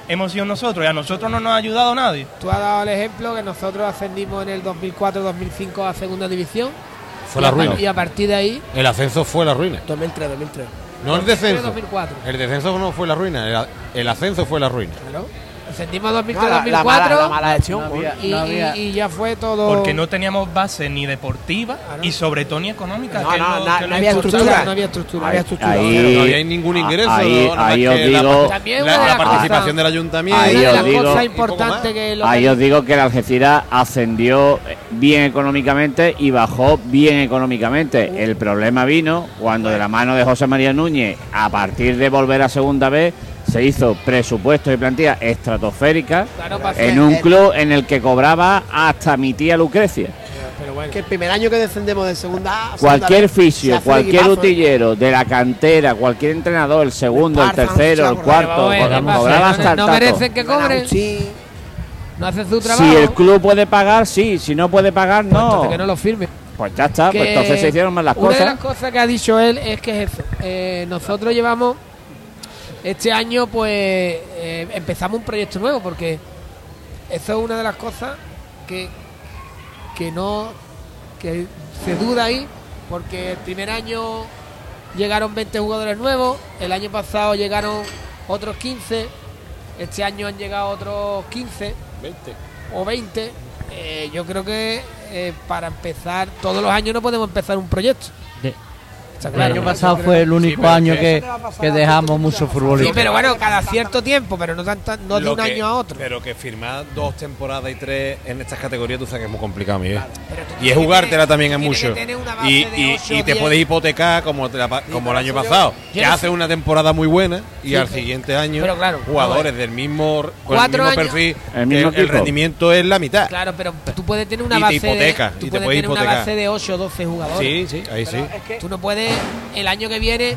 hemos sido nosotros y a nosotros no nos ha ayudado nadie. Tú has dado el ejemplo que nosotros ascendimos en el 2004-2005 a segunda división. Fue la ruina. Y a partir de ahí, El ascenso fue la ruina. 2003, 2003. No el descenso. 2004. El descenso no fue la ruina. El, el ascenso fue la ruina. Claro. Ascendimos No, la, 2003-2004 la mala, la mala gestión. No pues. había- y, no había- y- y ya fue todo. Porque no teníamos base ni deportiva y sobre todo ni económica. No, que no, que había estructura. No había estructura. No había estructura. Ahí- No había ningún ingreso. ahí- os la digo- la, la participación del ayuntamiento. Ahí os digo- que lo Ahí os digo que el Algeciras ascendió bien económicamente y bajó bien económicamente. El problema vino cuando de la mano de José María Núñez, a partir de volver a segunda vez, se hizo presupuesto y plantilla estratosférica Claro, en un club en el que cobraba hasta mi tía Lucrecia. Pero bueno. Que el primer año que descendemos de segunda A. Cualquier fisio, cualquier equipazo, ¿eh? utillero de la cantera, cualquier entrenador, el segundo, el tercero, el cuarto, cobraba hasta no, no merecen que cobren. No hacen su trabajo. Si el club puede pagar, sí. Si no puede pagar, no. Entonces que no lo firme. Pues ya está, pues entonces se hicieron mal las una de cosas. las cosas que ha dicho él es que es eso. Eh, nosotros llevamos este año, pues eh, empezamos un proyecto nuevo porque eso es una de las cosas que, que no que se duda ahí porque el primer año llegaron 20 jugadores nuevos, el año pasado llegaron otros 15, este año han llegado otros 15 o 20. Eh, yo creo que eh, para empezar, todos los años no podemos empezar un proyecto. De, Está El claro. año pasado fue el único pero año que que, dejamos muchos Sí, futbolistas. pero bueno, cada cierto tiempo, pero no, tanta, no de un que- año a otro. Pero que firmar dos temporadas y tres en estas categorías, tú sabes que es muy complicado, Miguel. Tú Y es jugártela también es mucho. Y, y- y te puedes hipotecar como, te la como el año pasado. yo que hace una temporada muy buena y Sí, al siguiente año pero claro, jugadores no, del mismo, con el mismo años- perfil, El mismo el, el rendimiento es la mitad. Claro, pero tú puedes tener una Y te base hipoteca, de, y tú te puedes puedes tener una hipotecar. base de 8 o 12 jugadores. Sí, sí, ahí sí. Es que Tú no puedes el año que viene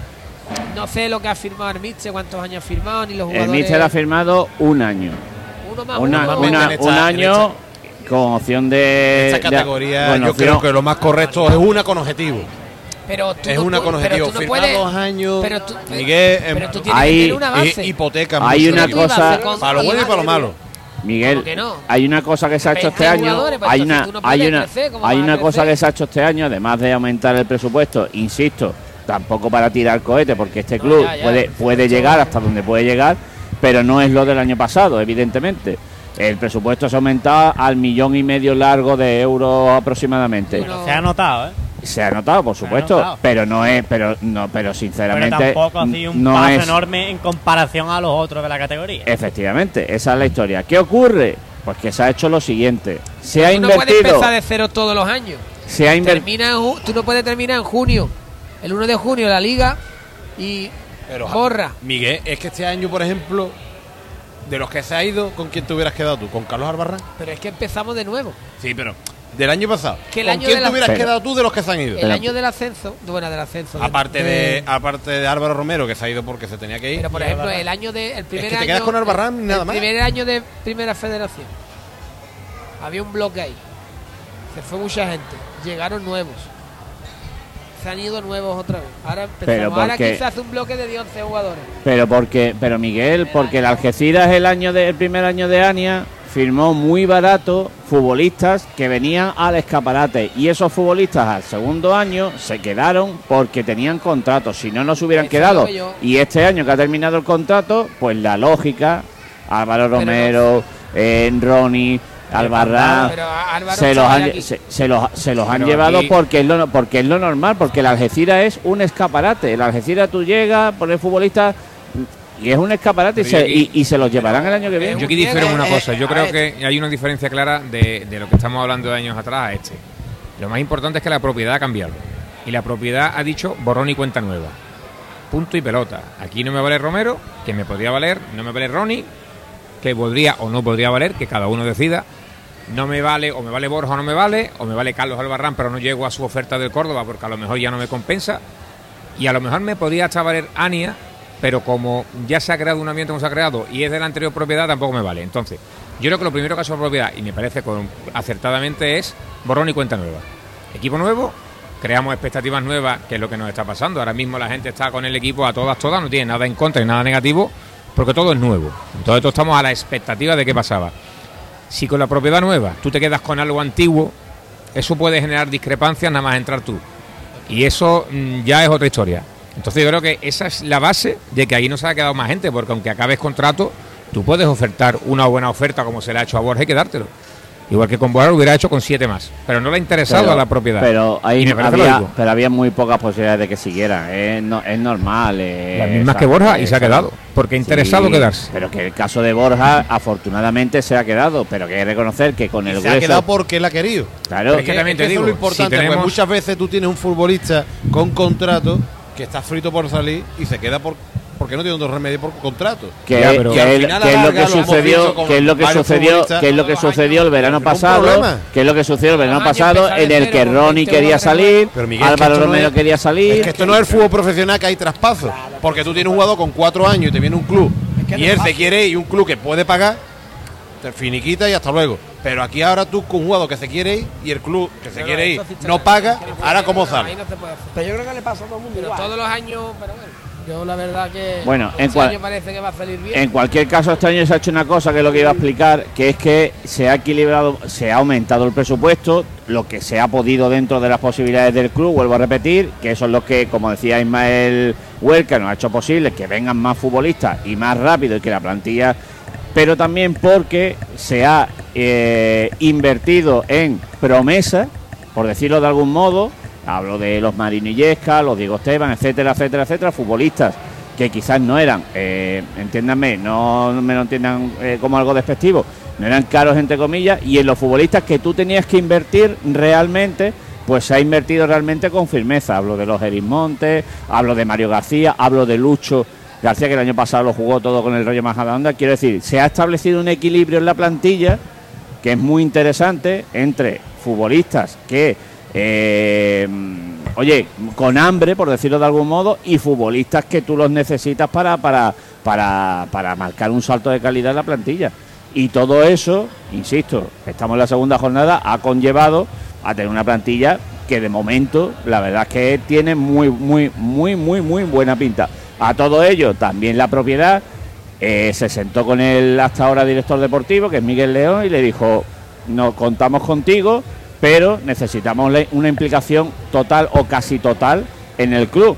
no sé lo que ha firmado el cuántos años ha firmado ni los El jugadores. Mister ha firmado un año. uno más Una- uno, una- en esta- un año con opción de. Esta de- categoría yo opción- creo que lo más correcto es una con objetivo. pero tú Es no una con pero objetivo. tú no puedes- dos años. pero tú, Miguel, pero em, tú tienes Hay- que tener una base. hi- hipoteca Hay una cosa- con- Para lo bueno y para lo malo. Miguel, ¿Cómo que no? hay una cosa que se ha hecho 20 este año. Hay una, no hay una, crecer, ¿cómo hay una cosa que se ha hecho este año, además de aumentar el presupuesto, insisto, tampoco para tirar cohete, porque este No, club ya, ya, puede, puede llegar hasta donde puede llegar, pero no es lo del año pasado, evidentemente. El presupuesto se ha aumentado al millón y medio largo de euros aproximadamente. Bueno, Se ha notado, ¿eh? Se ha notado, por supuesto, notado. pero no es, pero no, pero Pero sinceramente tampoco ha sido un no paso es enorme en comparación a los otros de la categoría. efectivamente, esa es la historia. ¿Qué ocurre? Pues que se ha hecho lo siguiente. Se ha tú no puedes invertido, empezar de cero todos los años. se ha invertido Termina en ju- tú no puedes terminar en junio, el 1 de junio la liga y Pero, borra. Miguel, es que este año, por ejemplo, de los que se ha ido, ¿con quién te hubieras quedado tú? ¿Con Carlos Albarrán? Pero es que empezamos de nuevo. Sí, pero del año pasado. Que el ¿Con año quién de te la- hubieras Pero- quedado tú de los que se han ido? El año del ascenso, bueno, del ascenso. de- Aparte de, aparte de Álvaro Romero, que se ha ido porque se tenía que ir. Pero por ejemplo, el año de el primer que te año quedas con Albarrán y nada el más. primer año de Primera Federación. Había un bloque ahí. Se fue mucha gente. Llegaron nuevos. Se han ido nuevos otra vez. Ahora empezamos. Pero Ahora porque- aquí se hace un bloque de 10 11 jugadores. Pero porque, pero Miguel, porque el Algeciras el año de, el primer año de Ania firmó muy barato futbolistas que venían al escaparate y esos futbolistas al segundo año se quedaron porque tenían contratos, si no no se hubieran quedado. Y este año que ha terminado el contrato, pues la lógica, Álvaro Romero, eh, Ronnie, Albarrán, se los han, aquí. se, se los, se los han Pero llevado aquí- porque es, lo, porque es lo normal, porque el Algeciras es un escaparate. El Algeciras tú llegas, pones futbolistas y es un escaparate y se, aquí- y, y se los llevarán el año que viene. Yo aquí difiero en una Eh, cosa. Yo a creo que hay una diferencia clara de, de lo que estamos hablando de años atrás a este. Lo más importante es que la propiedad ha cambiado. Y la propiedad ha dicho borrón y cuenta nueva. Punto y pelota. Aquí no me vale Romero, que me podría valer. No me vale Ronnie, que podría o no podría valer, que cada uno decida. No me vale, o me vale Borja o no me vale, o me vale Carlos Albarrán, pero no llego a su oferta del Córdoba porque a lo mejor ya no me compensa. Y a lo mejor me podría hasta valer Ania, pero como ya se ha creado un ambiente como se ha creado y es de la anterior propiedad, tampoco me vale. Entonces, yo creo que lo primero que ha la propiedad, y me parece con- acertadamente, es borrón y cuenta nueva. Equipo nuevo, creamos expectativas nuevas, que es lo que nos está pasando. Ahora mismo la gente está con el equipo a todas, todas, no tiene nada en contra y nada negativo, porque todo es nuevo. Entonces, todos estamos a la expectativa de qué pasaba. Si con la propiedad nueva tú te quedas con algo antiguo, eso puede generar discrepancias nada más entrar tú. Y eso mm, ya es otra historia. Entonces yo creo que esa es la base de que ahí no se ha quedado más gente, porque aunque acabes contrato, tú puedes ofertar una buena oferta como se le ha hecho a Borja y quedártelo. Igual que con Borja lo hubiera hecho con siete más. Pero no le ha interesado Pero- a la propiedad. Pero ahí había, pero había muy pocas posibilidades de que siguiera. Es, no- es normal. eh, Las mismas que Borja y se ha quedado. Porque ha interesado Sí, quedarse. Pero que el caso de Borja, afortunadamente, se ha quedado. Pero que hay que reconocer que con el se ha quedado porque él ha querido. Claro, Pero es que también te eso digo, es lo importante, si tenemos- pues muchas veces tú tienes un futbolista con contrato que está frito por salir y se queda por porque no tiene otro remedio por contrato. que, Ya, pero- que final que es lo que sucedió que es lo que sucedió que es lo que sucedió el verano pasado que es lo que sucedió el verano pasado en el que Ronnie 20 quería salir Pero, Miguel, es que Álvaro Romero es- quería salir Es que esto no es el fútbol profesional que hay traspasos. Porque tú tienes un jugador con cuatro años y te viene un club y él se quiere ir y un club que puede pagar, te finiquita y hasta luego. Pero aquí ahora tú con un jugador que se quiere ir y el club que se quiere ir no paga, ahora cómo sale. no. Pero yo creo que le pasa a todo el mundo Pero igual. todos los años, pero bueno, yo la verdad que Bueno, en este cual- año parece que va a salir bien. En cualquier caso, este año se ha hecho una cosa que es lo que iba a explicar, que es que se ha equilibrado, se ha aumentado el presupuesto, lo que se ha podido dentro de las posibilidades del club, vuelvo a repetir, que eso es lo que, como decía Ismael Huelca, nos ha hecho posible que vengan más futbolistas y más rápido y que la plantilla, pero también porque se ha eh, invertido en promesas, por decirlo de algún modo, Hablo de los Marino Illesca, los Diego Esteban, etcétera, etcétera, etcétera, futbolistas que quizás no eran, eh, entiéndanme, no me lo entiendan eh, como algo despectivo, no eran caros entre comillas, y en los futbolistas que tú tenías que invertir realmente, pues se ha invertido realmente con firmeza. Hablo de los Erismontes, hablo de Mario García, hablo de Lucho García, que el año pasado lo jugó todo con el rollo Majadahonda. Quiero decir, se ha establecido un equilibrio en la plantilla que es muy interesante entre futbolistas que eh, oye, con hambre, por decirlo de algún modo, y futbolistas que tú los necesitas para, para, para, para marcar un salto de calidad en la plantilla. Y todo eso, insisto, estamos en la segunda jornada, ha conllevado a tener una plantilla que de momento, la verdad es que tiene muy, muy, muy, muy, muy buena pinta. A todo ello, también la propiedad eh, se sentó con el hasta ahora director deportivo, que es Miguel León, y le dijo, no contamos contigo, pero necesitamos una implicación total o casi total en el club.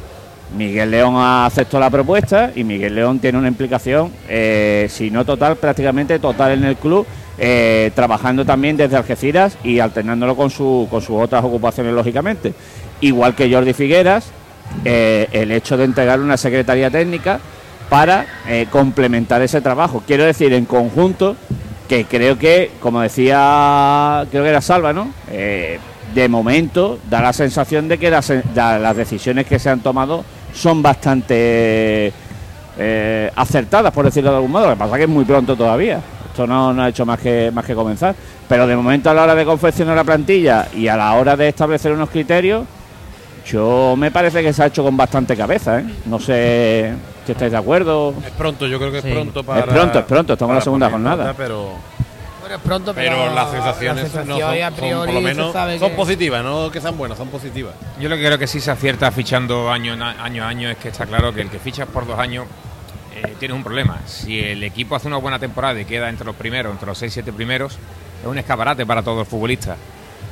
Miguel León aceptó la propuesta y Miguel León tiene una implicación, eh, si no total, prácticamente total en el club, eh, trabajando también desde Algeciras y alternándolo con, su, con sus otras ocupaciones, lógicamente. Igual que Jordi Figueras, el hecho de entregar una secretaría técnica para eh, complementar ese trabajo. Quiero decir, en conjunto, que creo que, como decía, creo que era Salva, ¿no? Eh, de momento da la sensación de que las, decisiones que se han tomado son bastante eh, acertadas, por decirlo de algún modo. Lo que pasa es que es muy pronto todavía. Esto no, ha hecho más que, más que comenzar. Pero de momento a la hora de confeccionar la plantilla y a la hora de establecer unos criterios, yo me parece que se ha hecho con bastante cabeza. No sé si estáis de acuerdo. Es pronto, yo creo que Sí. es pronto Es para. pronto, es pronto, estamos en la segunda jornada. nota, Pero, Bueno, es pronto, pero, pero las sensaciones las no son, a son priori por lo menos son que- positivas, no que sean buenas, son positivas. Yo lo que creo que sí se acierta fichando año año, a año es que está claro que el que fichas por dos años eh, tienes un problema. Si el equipo hace una buena temporada y queda entre los primeros, entre los 6-7 primeros, es un escaparate para todos los futbolistas.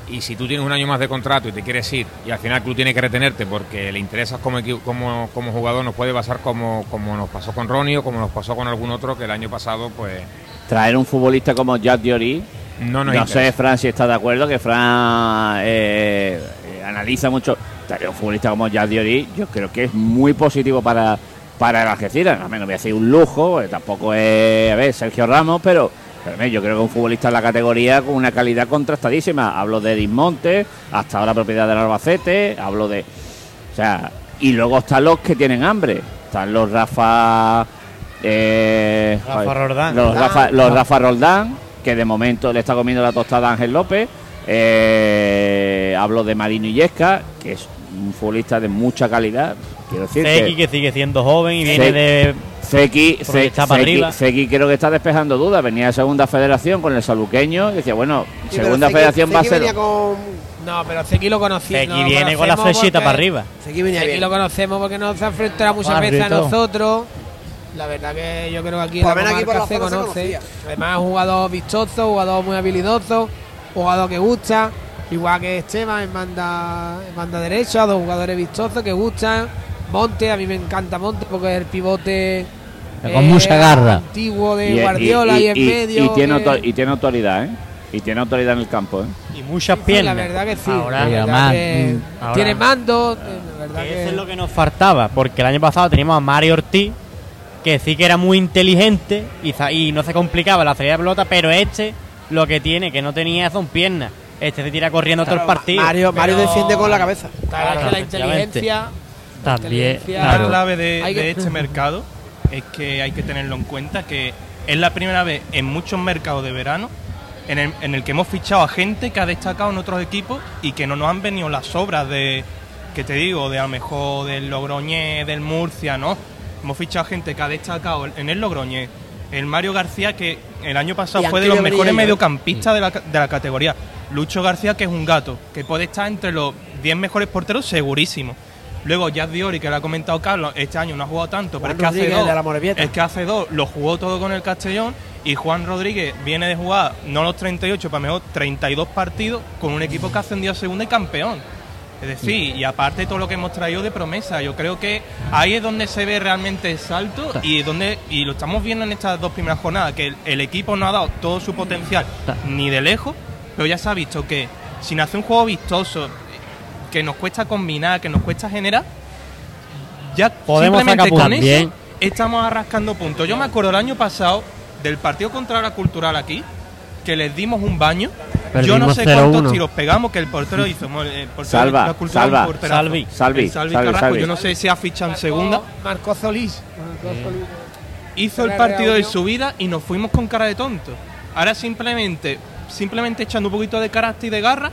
Y si tú tienes un año más de contrato y te quieres ir y al final el club tiene que retenerte porque le interesas como, como, como jugador, nos puede pasar como, como nos pasó con Ronnie o como nos pasó con algún otro que el año pasado pues Traer un futbolista como Jack Diori, no no interesa. sé, Fran, si está de acuerdo, que Fran eh, eh, analiza mucho. Traer un futbolista como Jack Diori, yo creo que es muy positivo para, para el Algeciras. A menos voy a decir un lujo, tampoco es, a ver, Sergio Ramos, pero, yo creo que un futbolista en la categoría con una calidad contrastadísima. Hablo de Dismonte, hasta ahora propiedad del Albacete, hablo de. O sea, y luego están los que tienen hambre. Están los Rafa. eh, Rafa joder, Roldán. Los Roldán. Rafa, los Rafa Roldán, que de momento le está comiendo la tostada a Ángel López. Eh, hablo de Marino Illesca, que es un futbolista de mucha calidad. Quiero decir Zeki, que que sigue siendo joven y Zeki- viene de. Zeki, Zeki- creo que está despejando dudas. Venía de segunda federación con el saluqueño y decía, bueno, Sí, segunda federación va a ser. venía con... No, pero Zeki lo conocí. Zeki viene con la flechita porque- para arriba. Zeki venía bien. lo conocemos porque nos ha enfrentado muchas veces a nosotros. La verdad que yo creo que aquí Por lo la aquí por la se se conoce. conocía. Además es un jugador vistoso, jugador muy habilidoso, jugador que gusta. Igual que Esteban en banda, en banda derecha, dos jugadores vistosos que gustan. Monte, a mí me encanta Monte porque es el pivote Con eh, mucha garra. antiguo de y- Guardiola y, en y- medio. y tiene, que- y tiene autoridad, ¿eh? Y tiene autoridad en el campo, ¿eh? Y muchas Sí, piernas. La verdad que sí. Ahora- la verdad además, que mm, ahora- tiene mando. eh, La verdad Que que Eso es lo que nos faltaba, porque el año pasado teníamos a Mario Ortiz, que sí que era muy inteligente y, y no se complicaba la salida de pelota, pero este lo que tiene, que no tenía son piernas. Este se tira corriendo todo el partido. Mario, Mario Pero- defiende con la cabeza. Claro, que la inteligencia. la También, La clave de, Hay que- de este mercado es que hay que tenerlo en cuenta que es la primera vez en muchos mercados de verano en el, en el que hemos fichado a gente que ha destacado en otros equipos y que no nos han venido las obras de, que te digo, de a lo mejor del Logroñés, del Murcia, ¿no? Hemos fichado a gente que ha destacado en el Logroñés. El Mario García, que el año pasado Y fue de los mejores mediocampistas de la, de la categoría. Lucho García, que es un gato, que puede estar entre los 10 mejores porteros segurísimo. Luego Jazz Diori, que lo ha comentado Carlos, este año no ha jugado tanto, pero es que hace dos. Es que hace dos lo jugó todo con el Castellón y Juan Rodríguez viene de jugar no los 38, para mejor 32 partidos con un equipo que ha ascendido a segunda y campeón. Es decir, y aparte todo lo que hemos traído de promesa, yo creo que ahí es donde se ve realmente el salto y donde y lo estamos viendo en estas dos primeras jornadas, que el, el equipo no ha dado todo su potencial ni de lejos, pero ya se ha visto que sin hacer un juego vistoso, que nos cuesta combinar, que nos cuesta generar, ya Podemos simplemente sacar con eso Bien. estamos arrascando puntos. Yo me acuerdo el año pasado del partido contra la cultural aquí, que les dimos un baño. Yo no Perdimos sé 0-1. cuántos tiros pegamos, que el portero hizo. El portero Salva, de la cultural, salva. un porterazo. Salvi. Salvi, El Salvi Salvi, Carrasco, Salvi. yo no sé si ha fichado en segunda. Marcó Solís. Marcó Solís. Hizo el partido de su vida y nos fuimos con cara de tonto. Ahora simplemente, simplemente echando un poquito de carácter y de garra,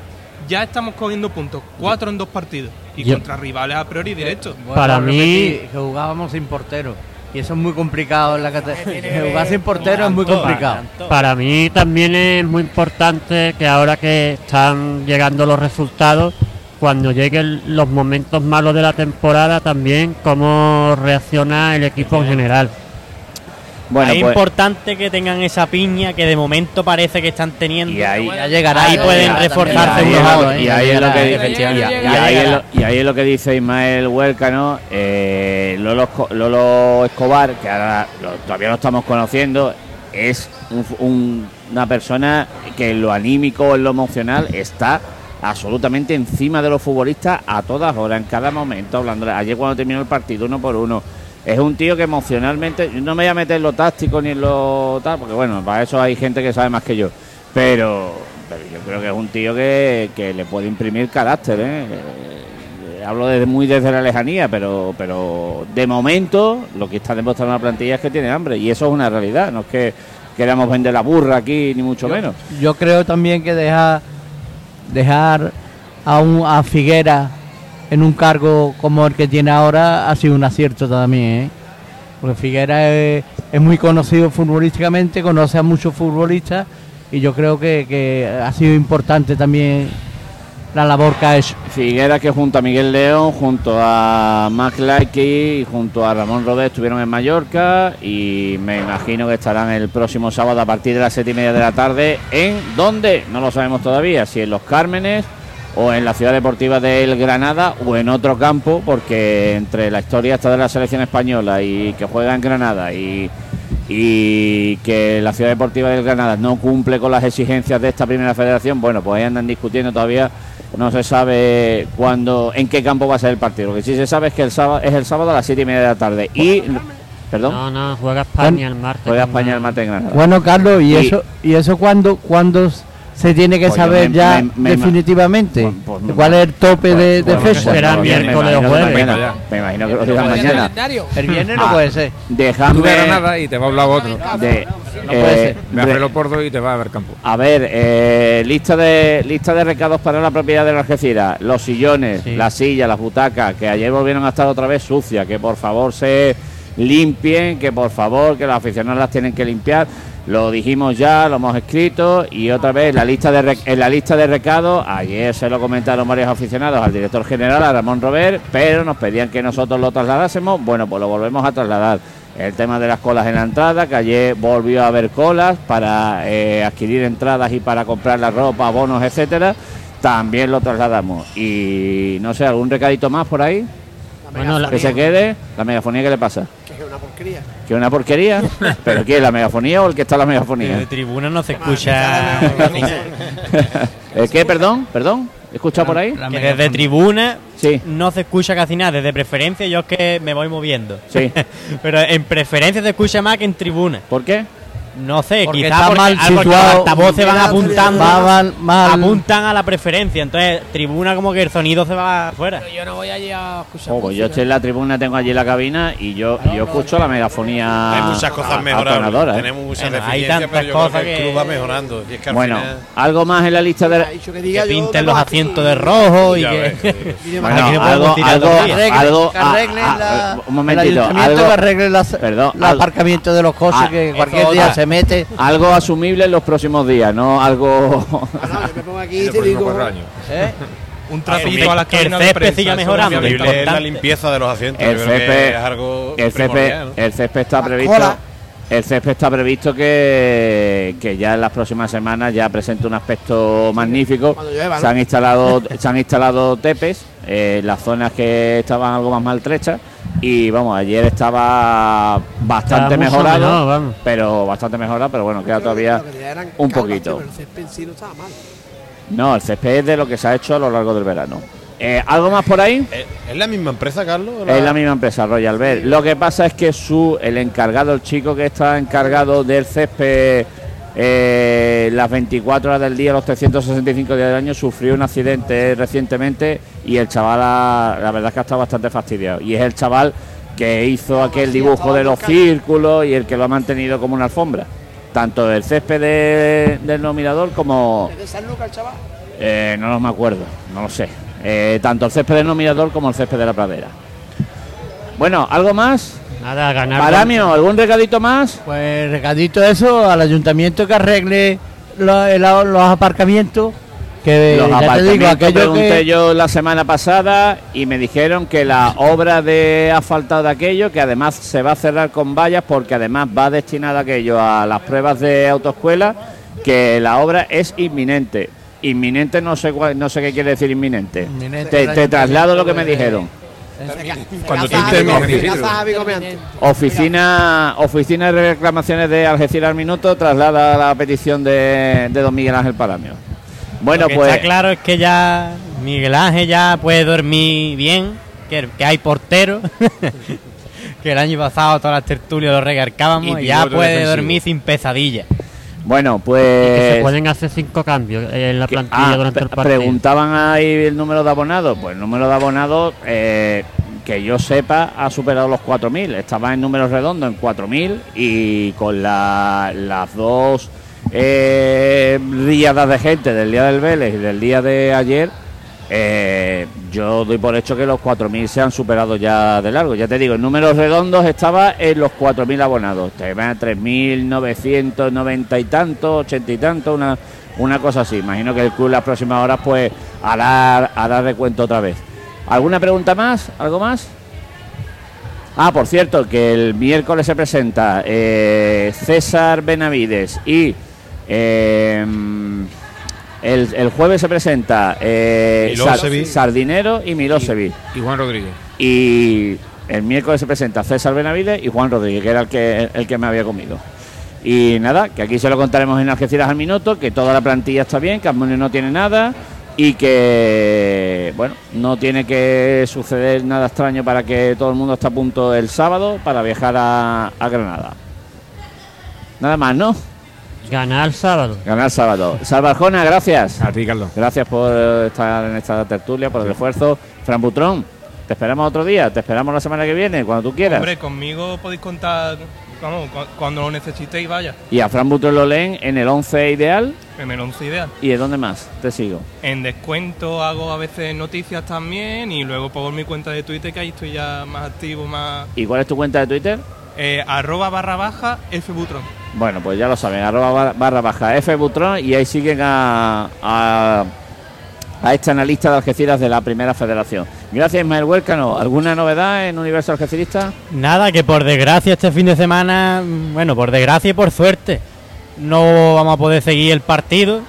ya estamos cogiendo puntos. Cuatro en dos partidos. Y Yo- contra rivales a priori directos. Para mí- que jugábamos sin portero. Y eso es muy complicado en la categoría. Jugar sin portero es muy complicado. Para mí también es muy importante que ahora que están llegando los resultados, cuando lleguen los momentos malos de la temporada, también cómo reacciona el equipo en general. Bueno, es pues, importante que tengan esa piña que de momento parece que están teniendo. y ahí, llegará. Ahí pueden llegará reforzarse también. y ahí unos es a lo- otros, y ahí es lo que dice- efectivamente. y- y ahí es lo- lo que dice Ismael Huelcano, eh, Lolo, Lolo Escobar, que ahora lo- todavía no estamos conociendo, es un- un- una persona que en lo anímico, en lo emocional, está absolutamente encima de los futbolistas a todas horas, en cada momento, hablando. Ayer cuando terminó el partido, uno por uno. Es un tío que emocionalmente, yo no me voy a meter en lo táctico ni en lo tal, porque bueno, para eso hay gente que sabe más que yo. Pero, pero yo creo que es un tío que, que le puede imprimir carácter, ¿eh? Eh, Hablo desde, muy desde la lejanía, pero, pero de momento lo que está demostrando la plantilla es que tiene hambre y eso es una realidad, no es que queramos vender la burra aquí ni mucho menos. Yo creo también que dejar dejar a, un, a Figuera en un cargo como el que tiene ahora ha sido un acierto también, ¿eh? Porque Figuera es, muy conocido futbolísticamente, conoce a muchos futbolistas y yo creo que, que ha sido importante también la labor que ha hecho. Figuera que junto a Miguel León, junto a Mac Lackey y junto a Ramón Rodés estuvieron en Mallorca y me imagino que estarán el próximo sábado a partir de las siete y media de la tarde. ¿En dónde? No lo sabemos todavía, si en Los Cármenes o en la Ciudad Deportiva del Granada o en otro campo, porque entre la historia esta de la selección española y que juega en Granada y, y que la Ciudad Deportiva del Granada no cumple con las exigencias de esta primera federación, bueno, pues ahí andan discutiendo todavía, no se sabe cuándo, en qué campo va a ser el partido. Lo que sí se sabe es que el sábado, es el sábado a las siete y media de la tarde. Y, perdón, No, no, juega España el martes. juega España el martes en Granada. Bueno, Carlos, ¿y, Y- eso y eso cuándo, cuándo se tiene que Pues saber me- ya me- me- definitivamente? Pues- pues me- ¿Cuál es el tope de, de fecha? será me miércoles o jueves. Me imagino que lo digan mañana. calendario. El viernes no Ah, puede ser. Dejadme de Granada y te va a hablar otro. de, No puede ser. Ve a re- Frelo Pordo y te va a ver campo. A ver, eh, lista de lista de recados para la propiedad de la Algeciras. Los sillones, Sí. las sillas, las butacas, que ayer volvieron a estar otra vez sucias, que por favor se limpien, que por favor, que los aficionados las tienen que limpiar. Lo dijimos ya, lo hemos escrito y otra vez la lista de en la lista de recados, ayer se lo comentaron varios aficionados al director general, a Ramón Robert, pero nos pedían que nosotros lo trasladásemos. Bueno, pues lo volvemos a trasladar. El tema de las colas en la entrada, que ayer volvió a haber colas para eh, adquirir entradas y para comprar la ropa, bonos, etcétera. También lo trasladamos. Y no sé, algún recadito más por ahí Bueno, que se quede. La megafonía, ¿qué le pasa? Que es una porquería. ¿Que es una porquería? ¿Pero qué? ¿La megafonía o el que está en la Desde megafonía? tribuna no se escucha. ¿El qué? Perdón, perdón. ¿He escuchado por ahí? que desde tribuna Sí, no se escucha casi nada. Desde preferencia yo es que me voy moviendo. sí. Pero en preferencia se escucha más que en tribuna. ¿Por qué? No sé, Porque quizás está porque, mal ah, porque los situado. altavoces van apuntando, Va mal, mal. apuntan a la preferencia. Entonces, tribuna como que el sonido se va afuera. Pero yo no voy allí a escuchar. Oh, pues yo estoy en la tribuna, tengo allí la cabina y yo, yo escucho la megafonía. Hay muchas cosas mejorables. ¿eh? Tenemos muchas Bueno, hay deficiencias, tantas pero yo creo cosas que el que- club va mejorando. Y es que al Bueno, final- algo más en la lista de. Que diga Que yo pinten vengo los aquí asientos de rojo y que. Bueno, algo, arreglen- ah, ah, la- un momentito, algo, el algo- aparcamiento de los coches Ah, que cualquier día se mete. algo asumible en los próximos días, no algo. Ah, no, yo me pongo aquí y Los te próximos digo. cuatro años. ¿eh? Un trapito a las que el cabinas de prensa. mejorando, es la limpieza de los asientos. El césped- es algo el césped, el césped está previsto. El césped está previsto que, que ya en las próximas semanas ya presenta un aspecto magnífico. Cuando llueva, ¿no? Se han instalado, se han instalado tepes eh, en las zonas que estaban algo más maltrechas y vamos, ayer estaba bastante mejorado, vamos. pero bastante mejorado, pero bueno, queda todavía que un poquito. Pero el césped en sí no estaba mal. No, el césped es de lo que se ha hecho a lo largo del verano. Eh, ¿Algo más por ahí? ¿Es, es la misma empresa, Carlos? Es la misma empresa, Royal Bell. Lo que pasa es que su el encargado, el chico que está encargado del césped eh, las 24 horas del día, los 365 días del año, sufrió un accidente recientemente y el chaval, ha- la verdad es que ha estado bastante fastidiado. Y es el chaval que hizo aquel dibujo de los círculos y el que lo ha mantenido como una alfombra. Tanto el césped de- del nominador como... ¿Es de San Lucas el chaval? Eh, no me acuerdo, no lo sé. Eh, tanto el césped del nominador como el césped de la pradera. Bueno, ¿algo más? Nada, ganar. Paramio, ¿algún recadito más? Pues recadito eso al ayuntamiento que arregle los aparcamientos. Que Los ya te digo, aparcamientos pregunté que, yo la semana pasada y me dijeron que la obra de asfaltado de aquello, que además se va a cerrar con vallas porque además va destinada aquello a las pruebas de autoescuela, que la obra es inminente. Inminente no sé cuál- no sé qué quiere decir inminente. Inminente. Te, te traslado lo que me dijeron. Cuando tú. Oficina, oficina de reclamaciones de Algeciras al minuto traslada la petición de, de don Miguel Ángel Paramio. Bueno, Lo que pues está claro es que ya Miguel Ángel ya puede dormir bien, que, que hay portero. que el año pasado todas las tertulias lo regarcábamos Y y, ya puede defensivo. dormir sin pesadilla. Bueno, Y que pues se pueden hacer cinco cambios en la que- plantilla ah, durante el partido. preguntaban ahí el número de abonados. Pues el número de abonados, eh, que yo sepa, ha superado los 4.000. Estaba en números redondos en 4.000 y con la- las dos eh, riadas de gente del día del Vélez y del día de ayer, yo doy por hecho que los 4.000 se han superado ya de largo. Ya te digo, en números redondos estaba en los 4.000 abonados. Te van a 3.990 y tanto, 80 y tanto, una, una cosa así. Imagino que el club las próximas horas pues hará, hará recuento otra vez. ¿Alguna pregunta más? ¿Algo más? Ah, por cierto, que el miércoles se presenta eh, César Benavides y eh, el, el jueves se presenta eh. Sar- Sardinero y Milosevic. Y Juan Rodríguez. Y el miércoles se presenta César Benavides y Juan Rodríguez, que era el que, el que me había comido. Y nada, que aquí se lo contaremos en Algeciras al minuto, que toda la plantilla está bien, que Armonio no tiene nada y que, bueno, no tiene que suceder nada extraño para que todo el mundo esté a punto el sábado para viajar a, a Granada. Nada más, ¿no? Ganar sábado. Ganar sábado. Salvarjona, gracias. A ti, Carlos. Gracias por estar en esta tertulia, por el esfuerzo. Fran Butrón, te esperamos otro día, te esperamos la semana que viene, cuando tú quieras. Hombre, conmigo podéis contar, vamos, cu- cuando lo necesitéis, vaya, Y a Fran Butrón lo leen en el 11 ideal. en el 11 ideal. ¿Y de dónde más? Te sigo. En descuento hago a veces noticias también y luego por mi cuenta de Twitter que ahí estoy ya más activo, más... ¿Y cuál es tu cuenta de Twitter? eh, arroba barra baja fbutron. Bueno, pues ya lo saben, arroba bar- barra baja F y ahí siguen a, a, a este analista de Algeciras de la Primera Federación. Gracias Ismael Huércano. ¿Alguna novedad en Universo Algecirista? Nada, que por desgracia este fin de semana, mm, bueno, por desgracia y por suerte, no vamos a poder seguir el partido,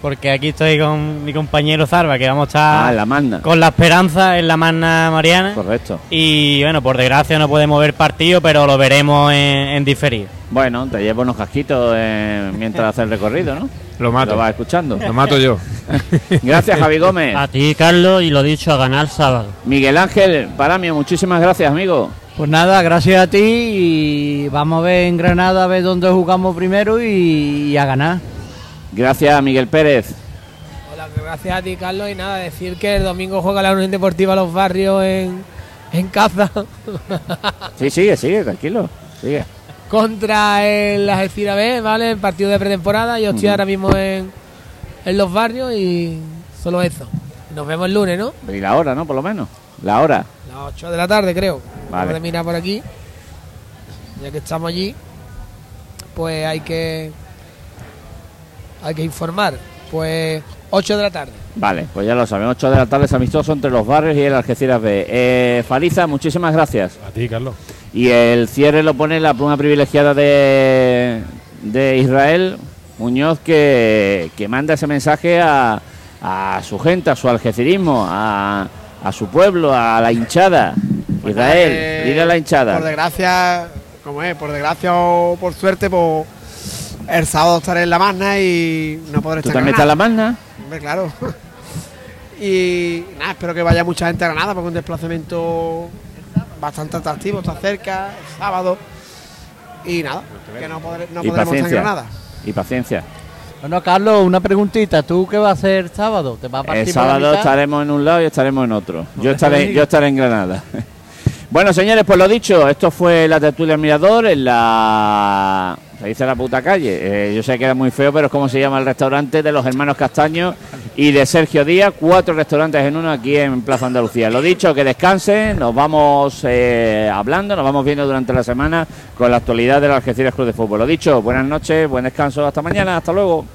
porque aquí estoy con mi compañero Zarba, que vamos a estar Ah, la magna. con la esperanza en la Magna Mariana. Correcto. Y bueno, por desgracia no podemos ver partido, pero lo veremos en, en diferido. Bueno, te llevo unos casquitos eh, mientras haces el recorrido, ¿no? Lo mato. Lo vas escuchando. Lo mato yo. Gracias, Javi Gómez. A ti, Carlos, y lo dicho, a ganar sábado. Miguel Ángel Paramio, muchísimas gracias, amigo. Pues nada, gracias a ti y vamos a ver en Granada a ver dónde jugamos primero y, y a ganar. Gracias, Miguel Pérez. Hola, gracias a ti, Carlos. Y nada, decir que el domingo juega la Unión Deportiva Los Barrios en, en Caza Sí, sigue, sigue, tranquilo. Sigue. contra el Algeciras B, ¿vale? El partido de pretemporada. Yo estoy ahora mismo en, en Los Barrios y solo eso. Nos vemos el lunes, ¿no? Y la hora, ¿no? Por lo menos. La hora. Las 8 de la tarde, creo. Vale. Vamos a mirar por aquí. Ya que estamos allí, pues hay que hay que informar. Pues 8 de la tarde. Vale, pues ya lo saben. 8 de la tarde es amistoso entre los barrios y el Algeciras B. Eh, Fariza, muchísimas gracias. A ti, Carlos. Y el cierre lo pone la pluma privilegiada de, de Israel Muñoz, que, que manda ese mensaje a, a su gente, a su algecirismo, a, a su pueblo, a la hinchada. Israel, Eh, dile a la hinchada. Por desgracia, como es, por desgracia o por suerte, pues el sábado estaré en la magna y no podré ¿Tú estar también en estás en la Granada. magna? Hombre, claro. Y nada, espero que vaya mucha gente a Granada porque es un desplazamiento bastante atractivo, está cerca, sábado. Y nada, que no, podré- no y podremos estar en. Granada. Y paciencia. Bueno, Carlos, una preguntita. ¿Tú qué vas a hacer sábado? ¿Te vas a partir El sábado estaremos en un lado y estaremos en otro. Yo te estaré, yo estaré en Granada. Bueno, señores, pues lo dicho, esto fue la tertulia Mirador en la. Se dice la puta calle. Eh, yo sé que era muy feo, pero es como se llama el restaurante de los hermanos Castaño y de Sergio Díaz. Cuatro restaurantes en uno aquí en Plaza Andalucía. Lo dicho, que descansen. Nos vamos eh, hablando, nos vamos viendo durante la semana con la actualidad del Algeciras Club de Fútbol. Lo dicho, buenas noches, buen descanso. Hasta mañana, hasta luego.